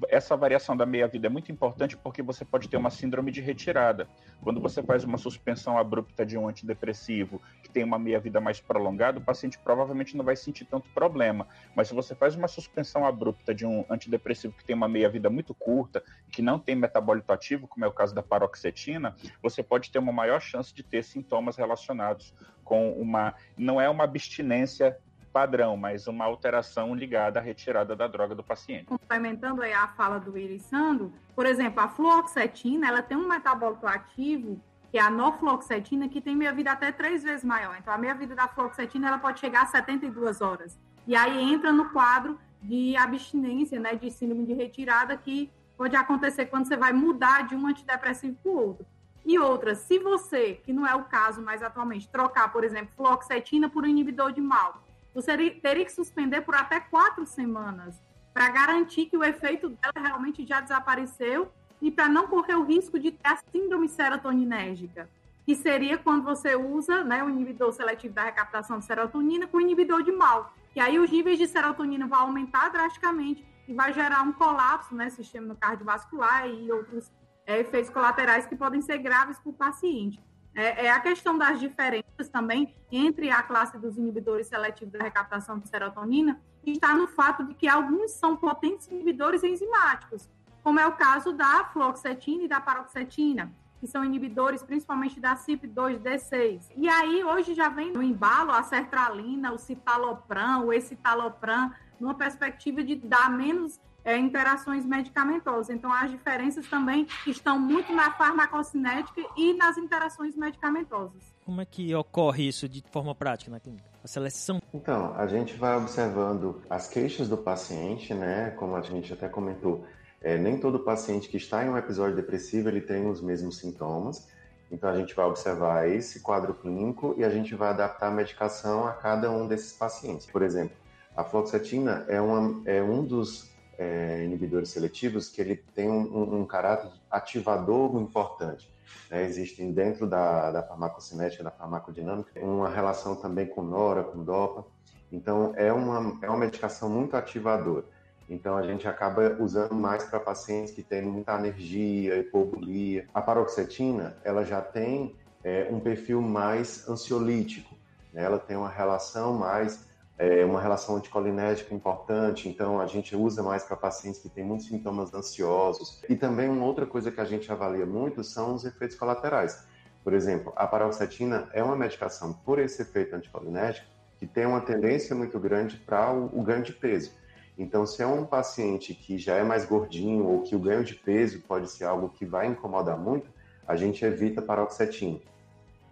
Essa variação da meia-vida é muito importante porque você pode ter uma síndrome de retirada. Quando você faz uma suspensão abrupta de um antidepressivo que tem uma meia-vida mais prolongada, o paciente provavelmente não vai sentir tanto problema. Mas se você faz uma suspensão abrupta de um antidepressivo que tem uma meia-vida muito curta, que não tem metabólito ativo, como é o caso da paroxetina, você pode ter uma maior chance de ter sintomas relacionados com uma. Não é uma abstinência padrão, mas uma alteração ligada à retirada da droga do paciente. Complementando aí a fala do Irissando, por exemplo, a fluoxetina, ela tem um metabólito ativo, que é a norfluoxetina, que tem meia-vida até três vezes maior. Então, a meia-vida da fluoxetina, ela pode chegar a 72 horas. E aí entra no quadro de abstinência, né, de síndrome de retirada, que pode acontecer quando você vai mudar de um antidepressivo para o outro. E outra, se você, que não é o caso mais atualmente, trocar, por exemplo, fluoxetina por um inibidor de mal, você teria que suspender por até quatro semanas para garantir que o efeito dela realmente já desapareceu e para não correr o risco de ter a síndrome serotoninérgica, que seria quando você usa né, o inibidor seletivo da recaptação de serotonina com o inibidor de mal. E aí os níveis de serotonina vão aumentar drasticamente e vai gerar um colapso né, sistema cardiovascular e outros é, efeitos colaterais que podem ser graves para o paciente. É, é, a questão das diferenças também entre a classe dos inibidores seletivos da recaptação de serotonina está no fato de que alguns são potentes inibidores enzimáticos, como é o caso da fluoxetina e da paroxetina, que são inibidores principalmente da CYP2D6. E aí hoje já vem no embalo a sertralina, o citalopram, o escitalopram, numa perspectiva de dar menos é, interações medicamentosas. Então, as diferenças também estão muito na farmacocinética e nas interações medicamentosas. Como é que ocorre isso de forma prática na clínica? A seleção? Então, a gente vai observando as queixas do paciente, né? Como a gente até comentou, é, nem todo paciente que está em um episódio depressivo ele tem os mesmos sintomas. Então, a gente vai observar esse quadro clínico e a gente vai adaptar a medicação a cada um desses pacientes. Por exemplo, a fluoxetina é, uma, é um dos é, inibidores seletivos que ele tem um, um caráter ativador importante. Né? Existem dentro da, da farmacocinética, da farmacodinâmica, uma relação também com nora, com dopa. Então, é uma, é uma medicação muito ativadora. Então, a gente acaba usando mais para pacientes que têm muita alergia, hipobulia. A paroxetina, ela já tem é, um perfil mais ansiolítico. Né? Ela tem uma relação mais é uma relação anticolinética importante, então a gente usa mais para pacientes que têm muitos sintomas ansiosos. E também uma outra coisa que a gente avalia muito são os efeitos colaterais. Por exemplo, a paroxetina é uma medicação por esse efeito anticolinético que tem uma tendência muito grande para o, o ganho de peso. Então, se é um paciente que já é mais gordinho ou que o ganho de peso pode ser algo que vai incomodar muito, a gente evita paroxetina.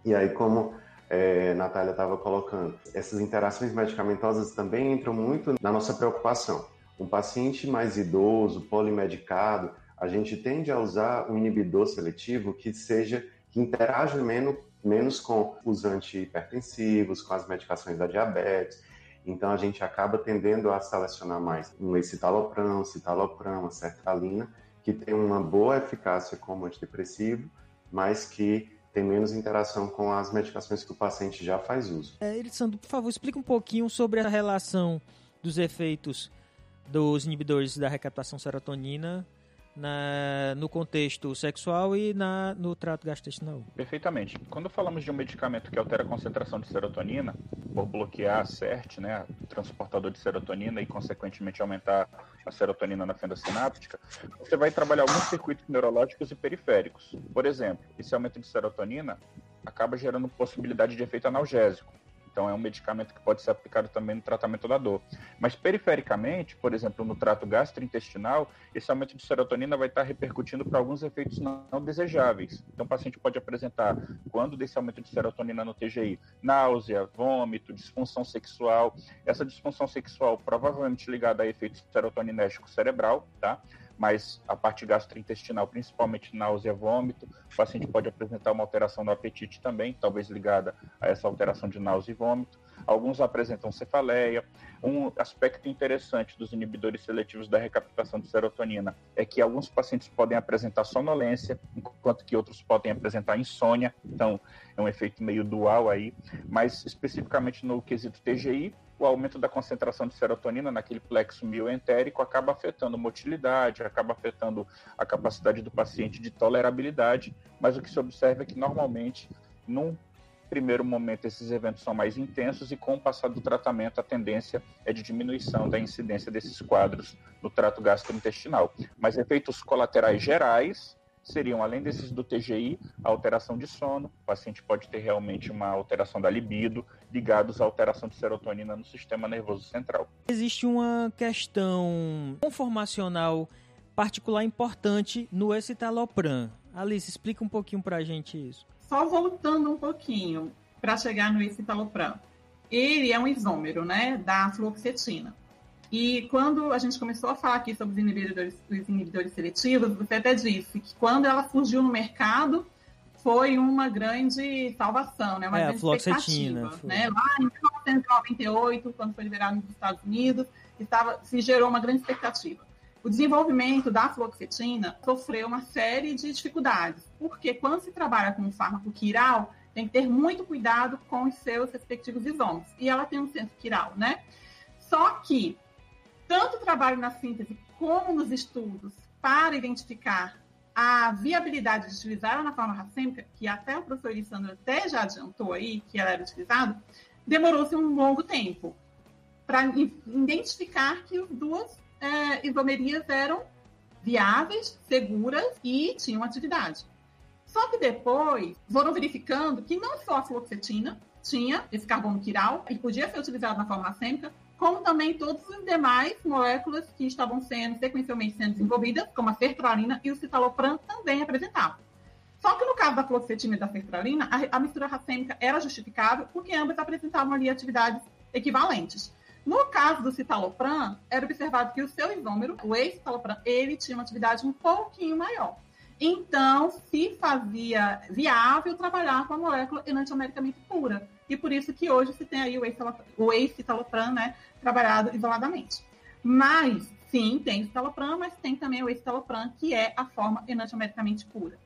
E aí, como é, Natália estava colocando. Essas interações medicamentosas também entram muito na nossa preocupação. Um paciente mais idoso, polimedicado, a gente tende a usar um inibidor seletivo que seja que interage menos, menos com os antihipertensivos, com as medicações da diabetes. Então a gente acaba tendendo a selecionar mais um escitalopram, citalopram, sertralina, que tem uma boa eficácia como antidepressivo, mas que tem menos interação com as medicações que o paciente já faz uso. É, Elisandro, por favor, explica um pouquinho sobre a relação dos efeitos dos inibidores da recaptação serotonina na, no contexto sexual e na, no trato gastrointestinal. Perfeitamente. Quando falamos de um medicamento que altera a concentração de serotonina, por bloquear a CERT, né, transportador de serotonina, e consequentemente aumentar a serotonina na fenda sináptica, você vai trabalhar alguns circuitos neurológicos e periféricos. Por exemplo, esse aumento de serotonina acaba gerando possibilidade de efeito analgésico. Então, é um medicamento que pode ser aplicado também no tratamento da dor. Mas, perifericamente, por exemplo, no trato gastrointestinal, esse aumento de serotonina vai estar repercutindo para alguns efeitos não, desejáveis. Então, o paciente pode apresentar, quando desse aumento de serotonina no TGI, náusea, vômito, disfunção sexual. Essa disfunção sexual provavelmente ligada a efeitos serotoninérgico cerebral, tá? Mas a parte gastrointestinal, principalmente náusea, vômito, o paciente pode apresentar uma alteração no apetite também, talvez ligada a essa alteração de náusea e vômito. Alguns apresentam cefaleia. Um aspecto interessante dos inibidores seletivos da recaptação de serotonina é que alguns pacientes podem apresentar sonolência, enquanto que outros podem apresentar insônia. Então, é um efeito meio dual aí. Mas, especificamente no quesito TGI, o aumento da concentração de serotonina naquele plexo mioentérico acaba afetando motilidade, acaba afetando a capacidade do paciente de tolerabilidade, mas o que se observa é que normalmente, num primeiro momento, esses eventos são mais intensos e com o passar do tratamento, a tendência é de diminuição da incidência desses quadros no trato gastrointestinal. Mas efeitos colaterais gerais seriam, além desses do TGI, a alteração de sono, o paciente pode ter realmente uma alteração da libido, ligados à alteração de serotonina no sistema nervoso central. Existe uma questão conformacional particular importante no escitalopram. Alice, explica um pouquinho para a gente isso. Só voltando um pouquinho para chegar no escitalopram. Ele é um isômero, né, da fluoxetina. E quando a gente começou a falar aqui sobre os inibidores, os inibidores seletivos, você até disse que quando ela surgiu no mercado, foi uma grande salvação, né? Uma é, grande expectativa. Né? Lá em 1998, quando foi liberado nos Estados Unidos, estava, se gerou uma grande expectativa. O desenvolvimento da fluoxetina sofreu uma série de dificuldades, porque quando se trabalha com um fármaco quiral, tem que ter muito cuidado com os seus respectivos isômeros. E ela tem um centro quiral, né? Só que tanto trabalho na síntese como nos estudos para identificar a viabilidade de utilizar ela na forma racêmica, que até o professor Alessandro até já adiantou aí que ela era utilizada, demorou-se um longo tempo para identificar que as duas é, isomerias eram viáveis, seguras e tinham atividade. Só que depois foram verificando que não só a fluoxetina tinha esse carbono quiral e podia ser utilizado na forma racêmica, como também todas as demais moléculas que estavam sendo sequencialmente sendo desenvolvidas, como a sertralina e o citalopram também apresentavam. Só que no caso da fluoxetina e da sertralina, a, a mistura racêmica era justificável porque ambas apresentavam ali atividades equivalentes. No caso do citalopram, era observado que o seu isômero, o ex-citalopram, ele tinha uma atividade um pouquinho maior. Então, se fazia viável trabalhar com a molécula enantiomericamente pura. E por isso que hoje se tem aí o ex-citalopram, né, trabalhado isoladamente. Mas, sim, tem citalopram, mas tem também o ex-citalopram, que é a forma enantiomericamente pura.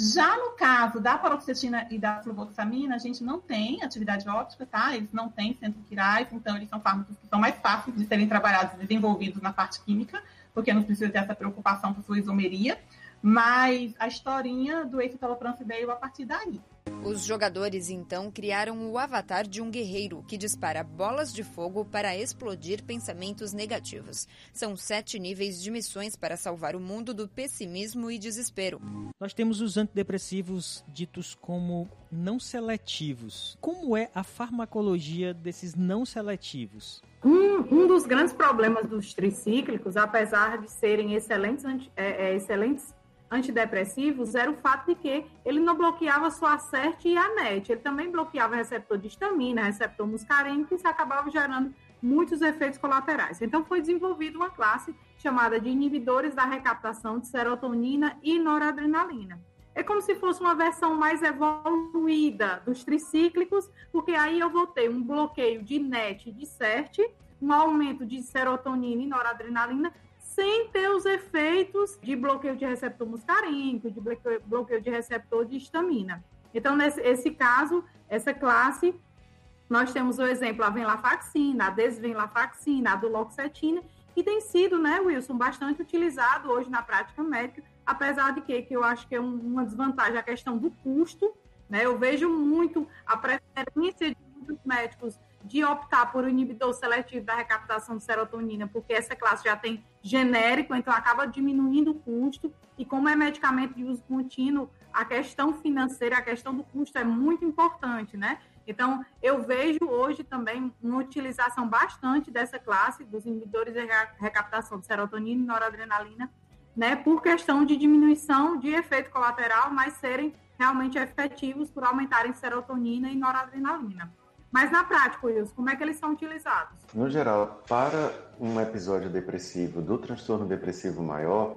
Já no caso da paroxetina e da fluvoxamina, a gente não tem atividade óptica, tá? Eles não têm centro quirais, então eles são fármacos que são mais fáceis de serem trabalhados e desenvolvidos na parte química, porque não precisa ter essa preocupação com sua isomeria. Mas a historinha do ex-citalopram veio a partir daí. Os jogadores então criaram o avatar de um guerreiro que dispara bolas de fogo para explodir pensamentos negativos. São sete níveis de missões para salvar o mundo do pessimismo e desespero. Nós temos os antidepressivos ditos como não seletivos. Como é a farmacologia desses não seletivos? Um, um dos grandes problemas dos tricíclicos, apesar de serem excelentes, é, é, excelentes antidepressivos era o fato de que ele não bloqueava só a CERT e a NET, ele também bloqueava receptor de histamina, receptor muscarínico, e acabava gerando muitos efeitos colaterais. Então foi desenvolvida uma classe chamada de inibidores da recaptação de serotonina e noradrenalina. É como se fosse uma versão mais evoluída dos tricíclicos, porque aí eu vou ter um bloqueio de NET e de CERT, um aumento de serotonina e noradrenalina, sem ter os efeitos de bloqueio de receptor muscarínico, de bloqueio de receptor de histamina. Então, nesse esse caso, essa classe, nós temos o exemplo a venlafaxina, a desvenlafaxina, a duloxetina, que tem sido, né, Wilson, bastante utilizado hoje na prática médica, apesar de que, que eu acho que é um, uma desvantagem a questão do custo, né, eu vejo muito a preferência de muitos médicos de optar por um inibidor seletivo da recaptação de serotonina, porque essa classe já tem genérico, então acaba diminuindo o custo. E como é medicamento de uso contínuo, a questão financeira, a questão do custo é muito importante, né? Então, eu vejo hoje também uma utilização bastante dessa classe, dos inibidores de recaptação de serotonina e noradrenalina, né, por questão de diminuição de efeito colateral, mas serem realmente efetivos por aumentarem serotonina e noradrenalina. Mas na prática, Wilson, como é que eles são utilizados? No geral, para um episódio depressivo, do transtorno depressivo maior,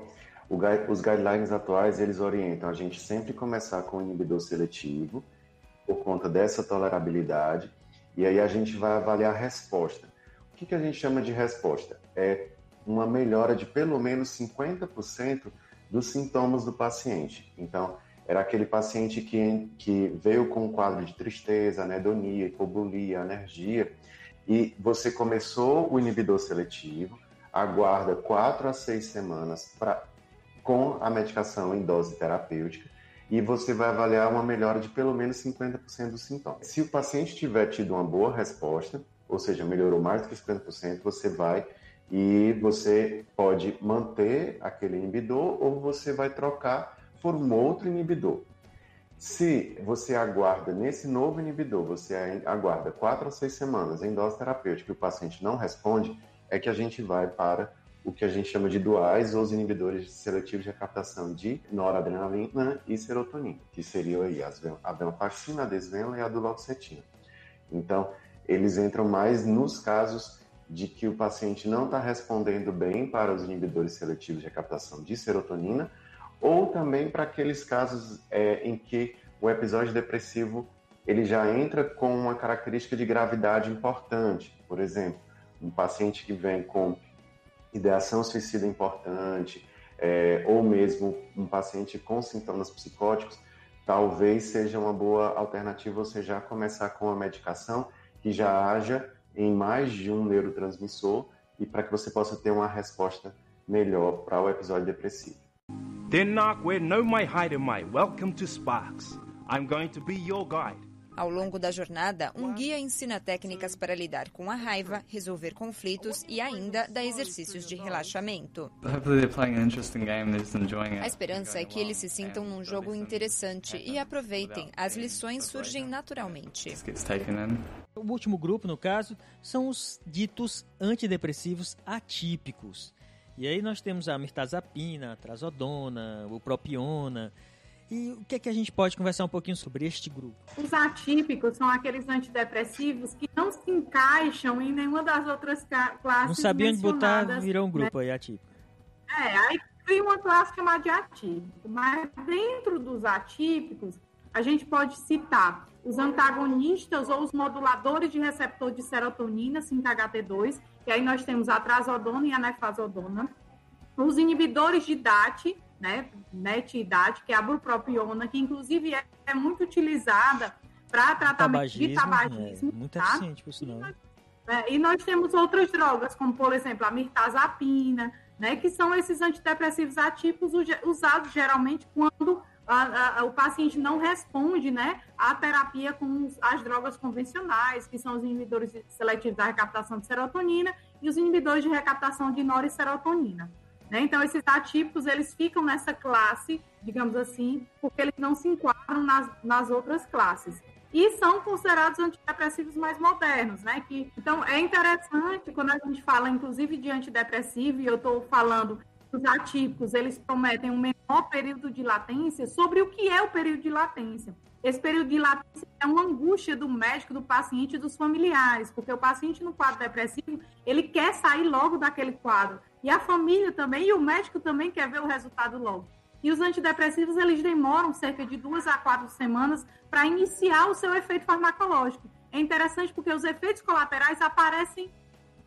os guidelines atuais eles orientam a gente sempre começar com o inibidor seletivo, por conta dessa tolerabilidade, E aí a gente vai avaliar a resposta. O que, que a gente chama de resposta? É uma melhora de pelo menos 50% dos sintomas do paciente. Então, era aquele paciente que, que veio com um quadro de tristeza, anedonia, hipobulia, alergia, e você começou o inibidor seletivo, aguarda quatro a seis semanas pra, com a medicação em dose terapêutica, e você vai avaliar uma melhora de pelo menos 50% dos sintomas. Se o paciente tiver tido uma boa resposta, ou seja, melhorou mais do que 50%, você vai e você pode manter aquele inibidor ou você vai trocar por um outro inibidor. Se você aguarda nesse novo inibidor, você aguarda quatro a seis semanas em dose terapêutica e o paciente não responde, é que a gente vai para o que a gente chama de duais ou os inibidores seletivos de captação de noradrenalina e serotonina, que seriam aí a venlafaxina, a desvenla e a duloxetina. Então, eles entram mais nos casos de que o paciente não está respondendo bem para os inibidores seletivos de captação de serotonina, ou também para aqueles casos é, em que o episódio depressivo ele já entra com uma característica de gravidade importante. Por exemplo, um paciente que vem com ideação suicida importante, é, ou mesmo um paciente com sintomas psicóticos, talvez seja uma boa alternativa você já começar com a medicação que já haja em mais de um neurotransmissor e para que você possa ter uma resposta melhor para o episódio depressivo. Denmark, where no mai hide mai. Welcome to Sparks. I'm going to be your guide. Ao longo da jornada, um guia ensina técnicas para lidar com a raiva, resolver conflitos e ainda dá exercícios de relaxamento. A esperança é que eles se sintam num jogo interessante e aproveitem. As lições surgem naturalmente. O último grupo, no caso, são os ditos antidepressivos atípicos. E aí nós temos a mirtazapina, a trazodona, o propiona, e o que é que a gente pode conversar um pouquinho sobre este grupo? Os atípicos são aqueles antidepressivos que não se encaixam em nenhuma das outras classes. Não sabia onde botar, virou um grupo né? aí atípico. É, aí cria uma classe chamada de atípico. Mas dentro dos atípicos, a gente pode citar os antagonistas ou os moduladores de receptor de serotonina, 5-HT2, e aí nós temos a trazodona e a nefazodona, os inibidores de DAT, né, NET-DAT, que é a bupropiona, que inclusive é, é muito utilizada para tratamento tabagismo, de tabagismo. É, muito tá? eficiente, por isso É, e nós temos outras drogas, como por exemplo a mirtazapina, né, que são esses antidepressivos atípicos usados geralmente quando a, a, o paciente não responde né, à terapia com as drogas convencionais, que são os inibidores seletivos da recaptação de serotonina e os inibidores de recaptação de noriserotonina. Né? Então, esses atípicos, eles ficam nessa classe, digamos assim, porque eles não se enquadram nas, nas outras classes. E são considerados antidepressivos mais modernos, né? Que, então, é interessante quando a gente fala, inclusive, de antidepressivo, e eu estou falando dos atípicos, eles prometem um menor período de latência, sobre o que é o período de latência. Esse período de latência é uma angústia do médico, do paciente e dos familiares, porque o paciente no quadro depressivo, ele quer sair logo daquele quadro. E a família também, e o médico também quer ver o resultado logo. E os antidepressivos, eles demoram cerca de duas a quatro semanas para iniciar o seu efeito farmacológico. É interessante porque os efeitos colaterais aparecem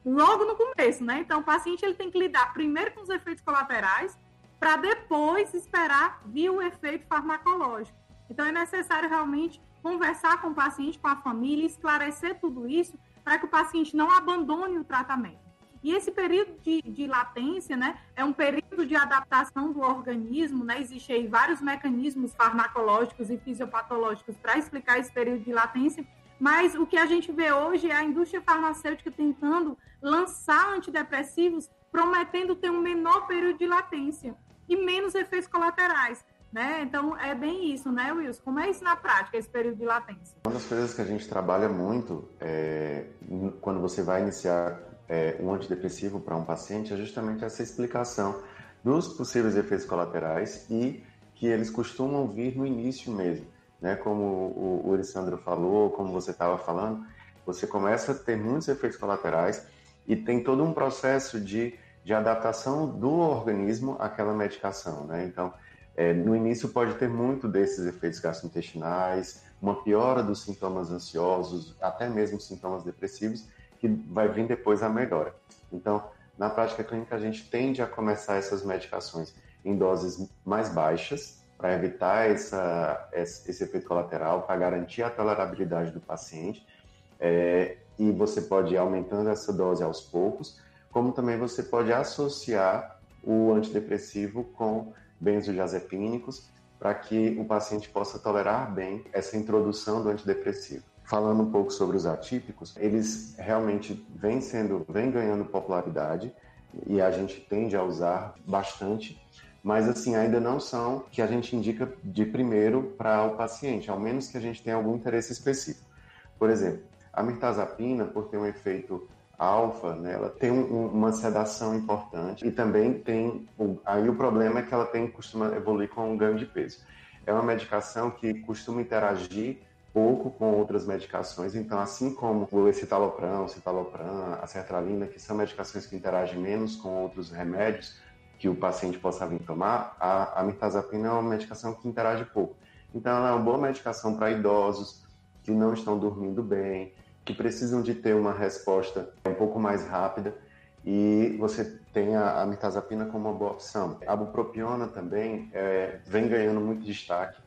logo no começo, né? Então, o paciente ele tem que lidar primeiro com os efeitos colaterais para depois esperar vir o efeito farmacológico. Então, é necessário realmente conversar com o paciente, com a família, esclarecer tudo isso para que o paciente não abandone o tratamento. E esse período de, de, latência, né, é um período de adaptação do organismo, né? Existem vários mecanismos farmacológicos e fisiopatológicos para explicar esse período de latência, mas o que a gente vê hoje é a indústria farmacêutica tentando lançar antidepressivos, prometendo ter um menor período de latência e menos efeitos colaterais. Né? Então, é bem isso, né, Wilson? Como é isso na prática, esse período de latência? Uma das coisas que a gente trabalha muito é, quando você vai iniciar é, um antidepressivo para um paciente é justamente essa explicação dos possíveis efeitos colaterais e que eles costumam vir no início mesmo. Né? Como o, Alessandro falou, como você estava falando, você começa a ter muitos efeitos colaterais e tem todo um processo de, de adaptação do organismo àquela medicação. Né? Então, é, no início pode ter muito desses efeitos gastrointestinais, uma piora dos sintomas ansiosos, até mesmo sintomas depressivos, que vai vir depois a melhora. Então, na prática clínica, a gente tende a começar essas medicações em doses mais baixas, para evitar essa, esse efeito colateral, para garantir a tolerabilidade do paciente. É, e você pode ir aumentando essa dose aos poucos, como também você pode associar o antidepressivo com benzodiazepínicos para que o paciente possa tolerar bem essa introdução do antidepressivo. Falando um pouco sobre os atípicos, eles realmente vêm sendo, vêm ganhando popularidade e a gente tende a usar bastante, mas assim ainda não são que a gente indica de primeiro para o paciente, ao menos que a gente tenha algum interesse específico. Por exemplo, a mirtazapina, por ter um efeito alfa, né, ela tem um, uma sedação importante e também tem. Aí o problema é que ela tem costuma evoluir com um ganho de peso. É uma medicação que costuma interagir pouco com outras medicações, então assim como o escitalopram, o citalopram, a sertralina, que são medicações que interagem menos com outros remédios que o paciente possa vir tomar, a, a mirtazapina é uma medicação que interage pouco. Então ela é uma boa medicação para idosos que não estão dormindo bem, que precisam de ter uma resposta um pouco mais rápida e você tem a, a mirtazapina como uma boa opção. A bupropiona também é, vem ganhando muito destaque,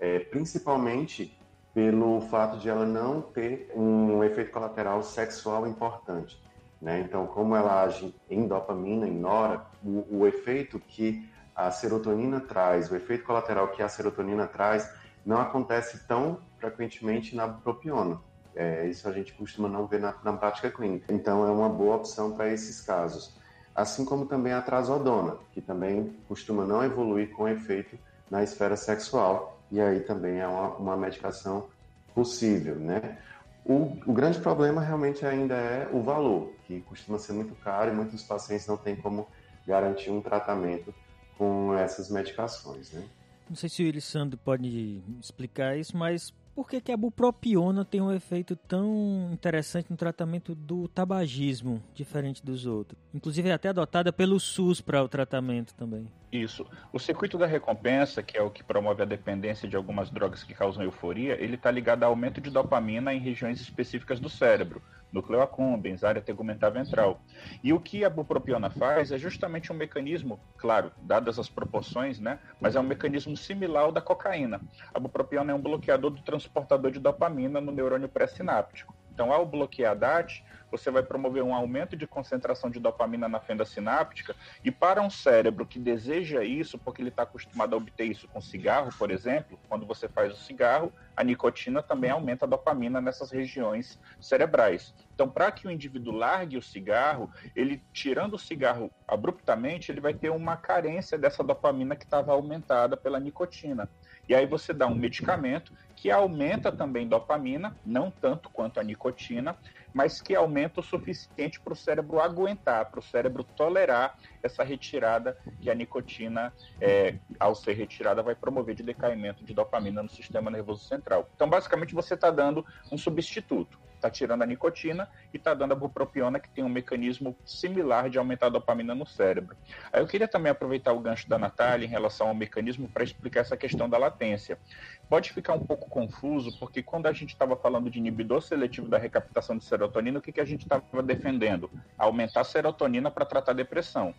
é, principalmente pelo fato de ela não ter um efeito colateral sexual importante. Né? Então, como ela age em dopamina, em nora, o, o efeito que a serotonina traz, o efeito colateral que a serotonina traz, não acontece tão frequentemente na bupropiona. É, isso a gente costuma não ver na, na prática clínica. Então, é uma boa opção para esses casos. Assim como também a trazodona, que também costuma não evoluir com efeito na esfera sexual, e aí também é uma, uma medicação possível, né? O, o, grande problema realmente ainda é o valor, que costuma ser muito caro e muitos pacientes não têm como garantir um tratamento com essas medicações, né? Não sei se o Elisandro pode explicar isso, mas por que, que a bupropiona tem um efeito tão interessante no tratamento do tabagismo, diferente dos outros? Inclusive é até adotada pelo SUS para o tratamento também. Isso. O circuito da recompensa, que é o que promove a dependência de algumas drogas que causam euforia, ele está ligado ao aumento de dopamina em regiões específicas do cérebro, núcleo accumbens, área tegumentar ventral. E o que a bupropiona faz é justamente um mecanismo, claro, dadas as proporções, né, mas é um mecanismo similar ao da cocaína. A bupropiona é um bloqueador do transportador de dopamina no neurônio pré-sináptico. Então, ao bloquear a DAT, você vai promover um aumento de concentração de dopamina na fenda sináptica, e para um cérebro que deseja isso, porque ele está acostumado a obter isso com cigarro, por exemplo, quando você faz o cigarro, a nicotina também aumenta a dopamina nessas regiões cerebrais. Então, para que o indivíduo largue o cigarro, ele tirando o cigarro abruptamente, ele vai ter uma carência dessa dopamina que estava aumentada pela nicotina. E aí você dá um medicamento que aumenta também dopamina, não tanto quanto a nicotina, mas que aumenta o suficiente para o cérebro aguentar, para o cérebro tolerar essa retirada que a nicotina, é, ao ser retirada, vai promover de decaimento de dopamina no sistema nervoso central. Então, basicamente, você está dando um substituto. Está tirando a nicotina e está dando a bupropiona, que tem um mecanismo similar de aumentar a dopamina no cérebro. Aí eu queria também aproveitar o gancho da Natália em relação ao mecanismo para explicar essa questão da latência. Pode ficar um pouco confuso, porque quando a gente estava falando de inibidor seletivo da recaptação de serotonina, o que, que a gente estava defendendo? Aumentar a serotonina para tratar depressão.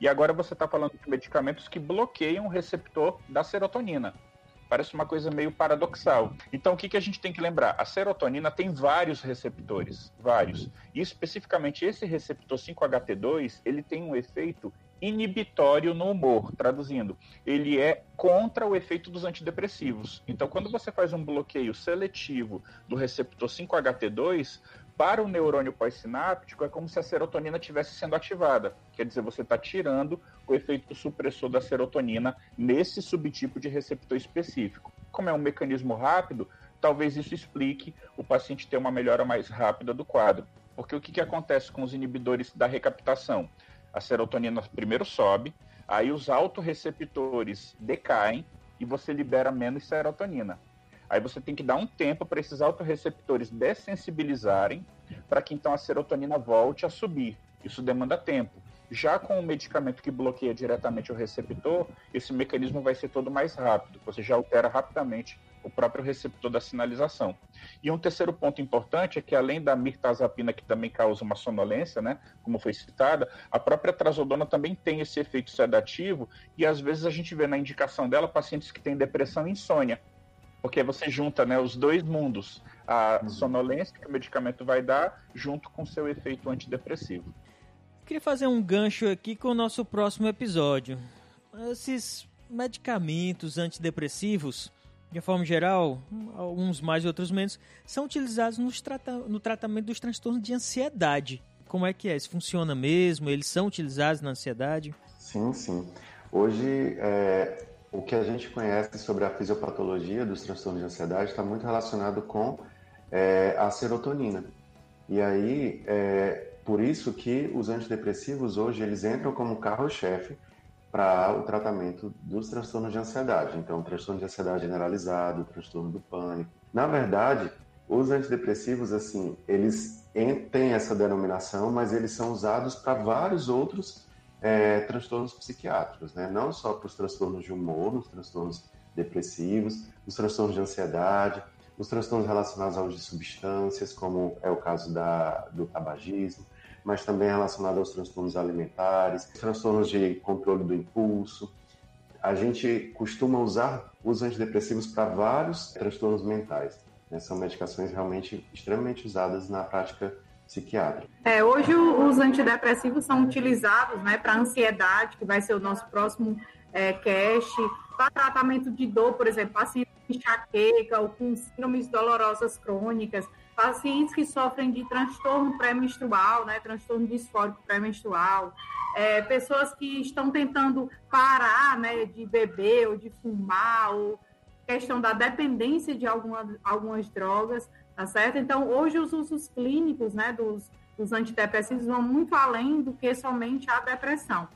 E agora você está falando de medicamentos que bloqueiam o receptor da serotonina. Parece uma coisa meio paradoxal. Então, o que, que a gente tem que lembrar? A serotonina tem vários receptores, vários. E especificamente esse receptor 5-HT2, ele tem um efeito inibitório no humor, traduzindo, ele é contra o efeito dos antidepressivos. Então, quando você faz um bloqueio seletivo do receptor 5-HT2, para o neurônio pós-sináptico é como se a serotonina estivesse sendo ativada. Quer dizer, você está tirando o efeito supressor da serotonina nesse subtipo de receptor específico. Como é um mecanismo rápido, talvez isso explique o paciente ter uma melhora mais rápida do quadro. Porque o que, que acontece com os inibidores da recaptação? A serotonina primeiro sobe, aí os autorreceptores decaem e você libera menos serotonina. Aí você tem que dar um tempo para esses autorreceptores dessensibilizarem, para que então a serotonina volte a subir. Isso demanda tempo. Já com o medicamento que bloqueia diretamente o receptor, esse mecanismo vai ser todo mais rápido. Você já altera rapidamente o próprio receptor da sinalização. E um terceiro ponto importante é que além da mirtazapina, que também causa uma sonolência, né, como foi citada, a própria trazodona também tem esse efeito sedativo e às vezes a gente vê na indicação dela pacientes que têm depressão e insônia, porque você junta né, os dois mundos, a uhum. sonolência que o medicamento vai dar, junto com seu efeito antidepressivo. Queria fazer um gancho aqui com o nosso próximo episódio. Esses medicamentos antidepressivos, de forma geral, alguns mais e outros menos, são utilizados trata no tratamento dos transtornos de ansiedade. Como é que é? Isso funciona mesmo? Eles são utilizados na ansiedade? Sim, sim. Hoje, é, o que a gente conhece sobre a fisiopatologia dos transtornos de ansiedade está muito relacionado com é, a serotonina. E aí, é, por isso que os antidepressivos hoje eles entram como carro-chefe para o tratamento dos transtornos de ansiedade. Então, transtorno de ansiedade generalizado, transtorno do pânico. Na verdade, os antidepressivos, assim, eles têm essa denominação, mas eles são usados para vários outros é, transtornos psiquiátricos, né? não só para os transtornos de humor, os transtornos depressivos, os transtornos de ansiedade, os transtornos relacionados ao uso de substâncias, como é o caso da, do tabagismo, mas também relacionado aos transtornos alimentares, transtornos de controle do impulso. A gente costuma usar os antidepressivos para vários transtornos mentais. Né? São medicações realmente extremamente usadas na prática psiquiátrica. É, hoje os antidepressivos são utilizados né, para ansiedade, que vai ser o nosso próximo é, cast, para tratamento de dor, por exemplo, pacientes com enxaqueca ou com síndromes dolorosas crônicas, pacientes que sofrem de transtorno pré-menstrual, né, transtorno disfórico pré-menstrual, é, pessoas que estão tentando parar né, de beber ou de fumar, ou questão da dependência de alguma, algumas drogas, tá certo? Então, hoje os usos clínicos, né, dos, dos antidepressivos vão muito além do que somente a depressão.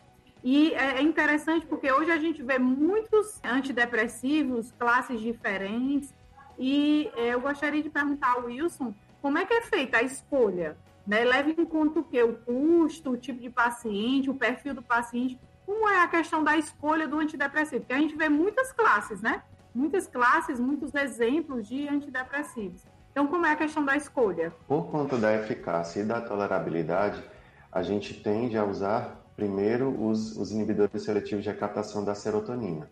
E é, é interessante porque hoje a gente vê muitos antidepressivos, classes diferentes, e é, eu gostaria de perguntar ao Wilson como é que é feita a escolha, né? Leve em conta o que? O custo, o tipo de paciente, o perfil do paciente. Como é a questão da escolha do antidepressivo? Porque a gente vê muitas classes, né? Muitas classes, muitos exemplos de antidepressivos. Então, como é a questão da escolha? Por conta da eficácia e da tolerabilidade, a gente tende a usar primeiro os, os inibidores seletivos de captação da serotonina.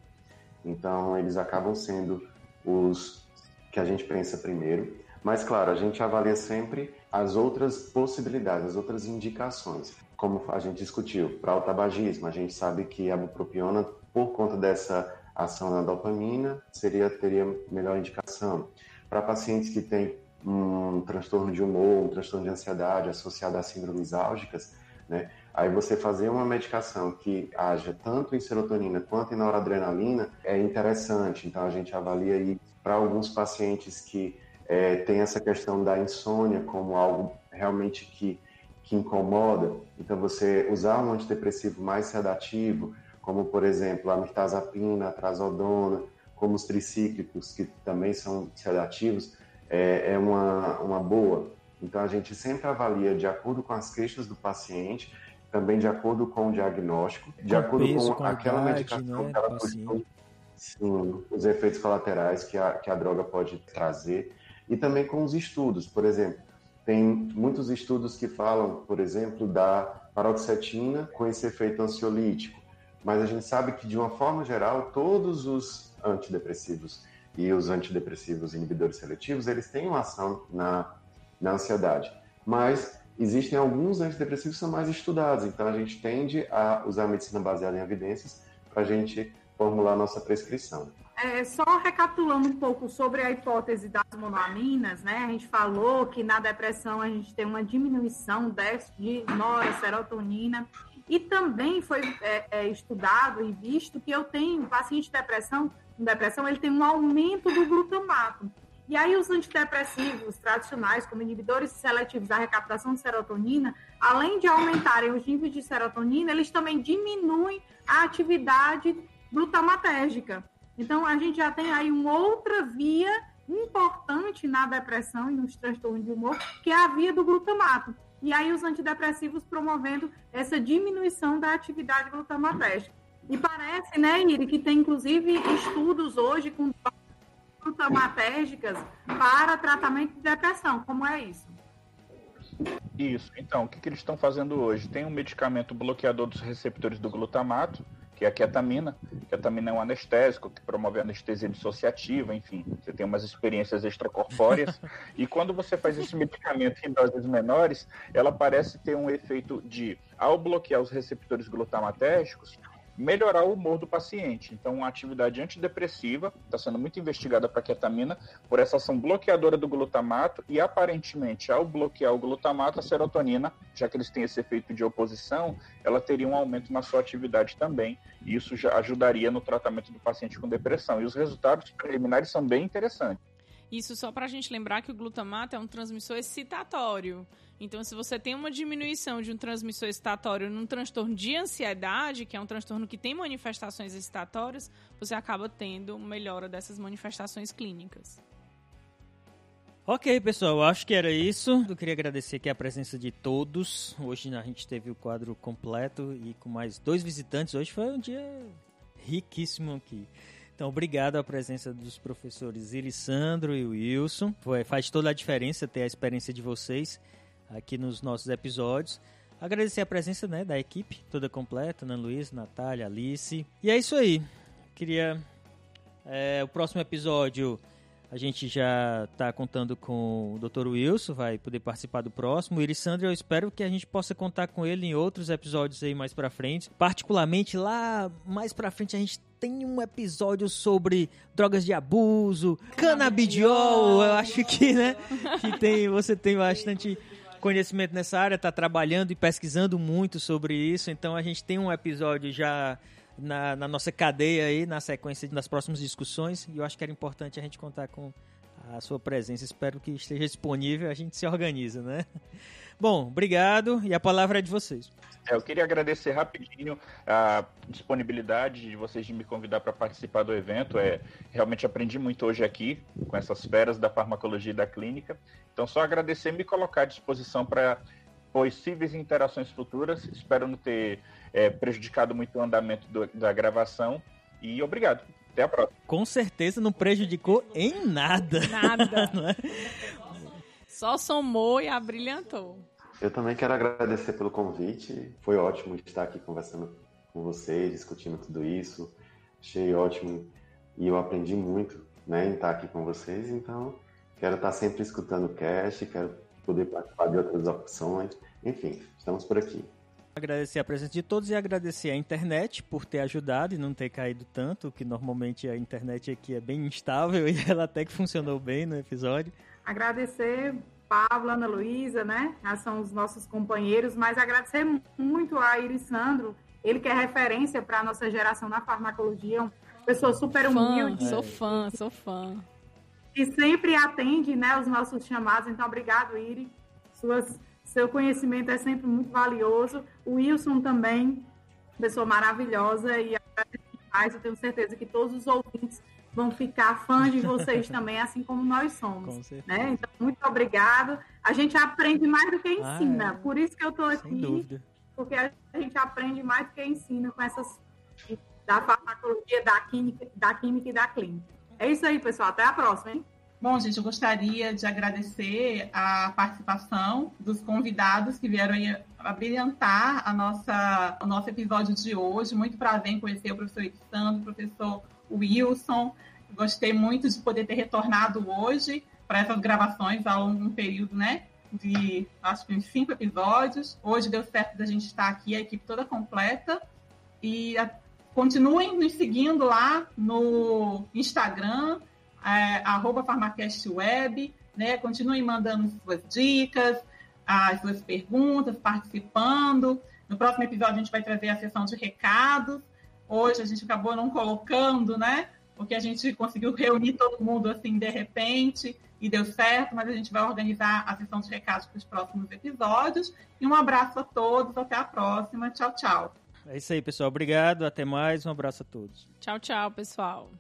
Então, eles acabam sendo os que a gente pensa primeiro. Mas, claro, a gente avalia sempre as outras possibilidades, as outras indicações. Como a gente discutiu, para o tabagismo, a gente sabe que a bupropiona, por conta dessa ação na dopamina, seria, teria melhor indicação para pacientes que têm um transtorno de humor, um transtorno de ansiedade associado a síndromes álgicas, né? Aí você fazer uma medicação que haja tanto em serotonina quanto em noradrenalina é interessante. Então a gente avalia aí para alguns pacientes que é, tem essa questão da insônia como algo realmente que, que incomoda. Então você usar um antidepressivo mais sedativo, como por exemplo a mirtazapina, a trazodona, como os tricíclicos, que também são sedativos, é, é uma, uma boa. Então, a gente sempre avalia de acordo com as queixas do paciente, também de acordo com o diagnóstico, de com acordo peso, com, com aquela idade, medicação né, que ela costuma, sim, os efeitos colaterais que a, que a droga pode trazer, e também com os estudos. Por exemplo, tem muitos estudos que falam, por exemplo, da paroxetina com esse efeito ansiolítico, mas a gente sabe que, de uma forma geral, todos os antidepressivos e os antidepressivos inibidores seletivos, eles têm uma ação na, na ansiedade. Mas existem alguns antidepressivos que são mais estudados, então a gente tende a usar a medicina baseada em evidências para a gente formular a nossa prescrição. É, só recapitulando um pouco sobre a hipótese das monoaminas, né? A gente falou que na depressão a gente tem uma diminuição de noraserotonina e também foi é, é, estudado e visto que eu tenho paciente de depressão, com depressão, ele tem um aumento do glutamato. E aí os antidepressivos tradicionais, como inibidores seletivos da recaptação de serotonina, além de aumentarem os níveis de serotonina, eles também diminuem a atividade glutamatérgica. Então a gente já tem aí uma outra via importante na depressão e nos transtornos de humor, que é a via do glutamato e aí os antidepressivos promovendo essa diminuição da atividade glutamatérgica. E parece, né, Iri, que tem inclusive estudos hoje com glutamátérgicas para tratamento de depressão. Como é isso? Isso. Então, o que, que eles estão fazendo hoje? Tem um medicamento bloqueador dos receptores do glutamato, que é a ketamina. A ketamina é um anestésico que promove anestesia dissociativa, enfim, você tem umas experiências extracorpóreas. e quando você faz esse medicamento em doses menores, ela parece ter um efeito de, ao bloquear os receptores glutamatérgicos, melhorar o humor do paciente. Então, uma atividade antidepressiva está sendo muito investigada para ketamina por essa ação bloqueadora do glutamato e aparentemente, ao bloquear o glutamato, a serotonina, já que eles têm esse efeito de oposição, ela teria um aumento na sua atividade também. E isso já ajudaria no tratamento do paciente com depressão. E os resultados preliminares são bem interessantes. Isso só para a gente lembrar que o glutamato é um transmissor excitatório. Então, se você tem uma diminuição de um transmissor excitatório num transtorno de ansiedade, que é um transtorno que tem manifestações excitatórias, você acaba tendo melhora dessas manifestações clínicas. Ok, pessoal, acho que era isso. Eu queria agradecer aqui a presença de todos. Hoje a gente teve o quadro completo e com mais dois visitantes. Hoje foi um dia riquíssimo aqui. Então, obrigado à presença dos professores Irisandro e Wilson. Foi, faz toda a diferença ter a experiência de vocês aqui nos nossos episódios. Agradecer a presença né, da equipe toda completa, Ana Luiz, Natália, Alice. E é isso aí. Queria. É, o próximo episódio a gente já está contando com o Dr. Wilson, vai poder participar do próximo. O Irisandro, eu espero que a gente possa contar com ele em outros episódios aí mais para frente. Particularmente lá mais para frente a gente tem um episódio sobre drogas de abuso, canabidiol, eu acho que, né, que tem, você tem bastante conhecimento nessa área, está trabalhando e pesquisando muito sobre isso, então a gente tem um episódio já na, na, nossa cadeia aí, na sequência das próximas discussões, e eu acho que era importante a gente contar com a sua presença. Espero que esteja disponível, a gente se organiza, né? Bom, obrigado e a palavra é de vocês. É, eu queria agradecer rapidinho a disponibilidade de vocês de me convidar para participar do evento. É, realmente aprendi muito hoje aqui com essas feras da farmacologia e da clínica. Então, só agradecer e me colocar à disposição para possíveis interações futuras. Espero não ter é, prejudicado muito o andamento do, da gravação. E obrigado. Até a próxima. Com certeza não prejudicou em nada. Nada. Só somou e abrilhantou. Eu também quero agradecer pelo convite. Foi ótimo estar aqui conversando com vocês, discutindo tudo isso. Achei ótimo e eu aprendi muito né, em estar aqui com vocês. Então, quero estar sempre escutando o cast, quero poder participar de outras opções. Enfim, estamos por aqui. Agradecer a presença de todos e agradecer a internet por ter ajudado e não ter caído tanto, que normalmente a internet aqui é bem instável e ela até que funcionou bem no episódio. Agradecer Pablo, Ana Luísa, né? São os nossos companheiros, mas agradecer muito a Iris Sandro, ele que é referência para a nossa geração na farmacologia, uma pessoa super humilde. Fã, sou fã, sou fã. E sempre atende né, os nossos chamados, então obrigado, Iris. Suas, seu conhecimento é sempre muito valioso. O Wilson também, pessoa maravilhosa e mais, eu tenho certeza que todos os ouvintes vão ficar fãs de vocês também, assim como nós somos. Com né? Então, muito obrigado. A gente aprende mais do que ensina. Ah, é. Por isso que eu estou aqui. Porque a gente aprende mais do que ensina com essas da farmacologia, da química, da química e da clínica. É isso aí, pessoal. Até a próxima, hein? Bom, gente, eu gostaria de agradecer a participação dos convidados que vieram aí abrilhantar a nossa, o nosso episódio de hoje. Muito prazer em conhecer o professor Sandro, o professor Wilson. Gostei muito de poder ter retornado hoje para essas gravações há um período, né? De acho que uns cinco episódios. Hoje deu certo da gente estar aqui, a equipe toda completa. E a, continuem nos seguindo lá no Instagram, é, farmacastweb, né? Continuem mandando suas dicas, as suas perguntas, participando. No próximo episódio a gente vai trazer a sessão de recados. Hoje a gente acabou não colocando, né? Porque a gente conseguiu reunir todo mundo assim de repente e deu certo, mas a gente vai organizar a sessão de recados para os próximos episódios. E um abraço a todos, até a próxima. Tchau, tchau. É isso aí, pessoal. Obrigado, até mais. Um abraço a todos. Tchau, tchau, pessoal.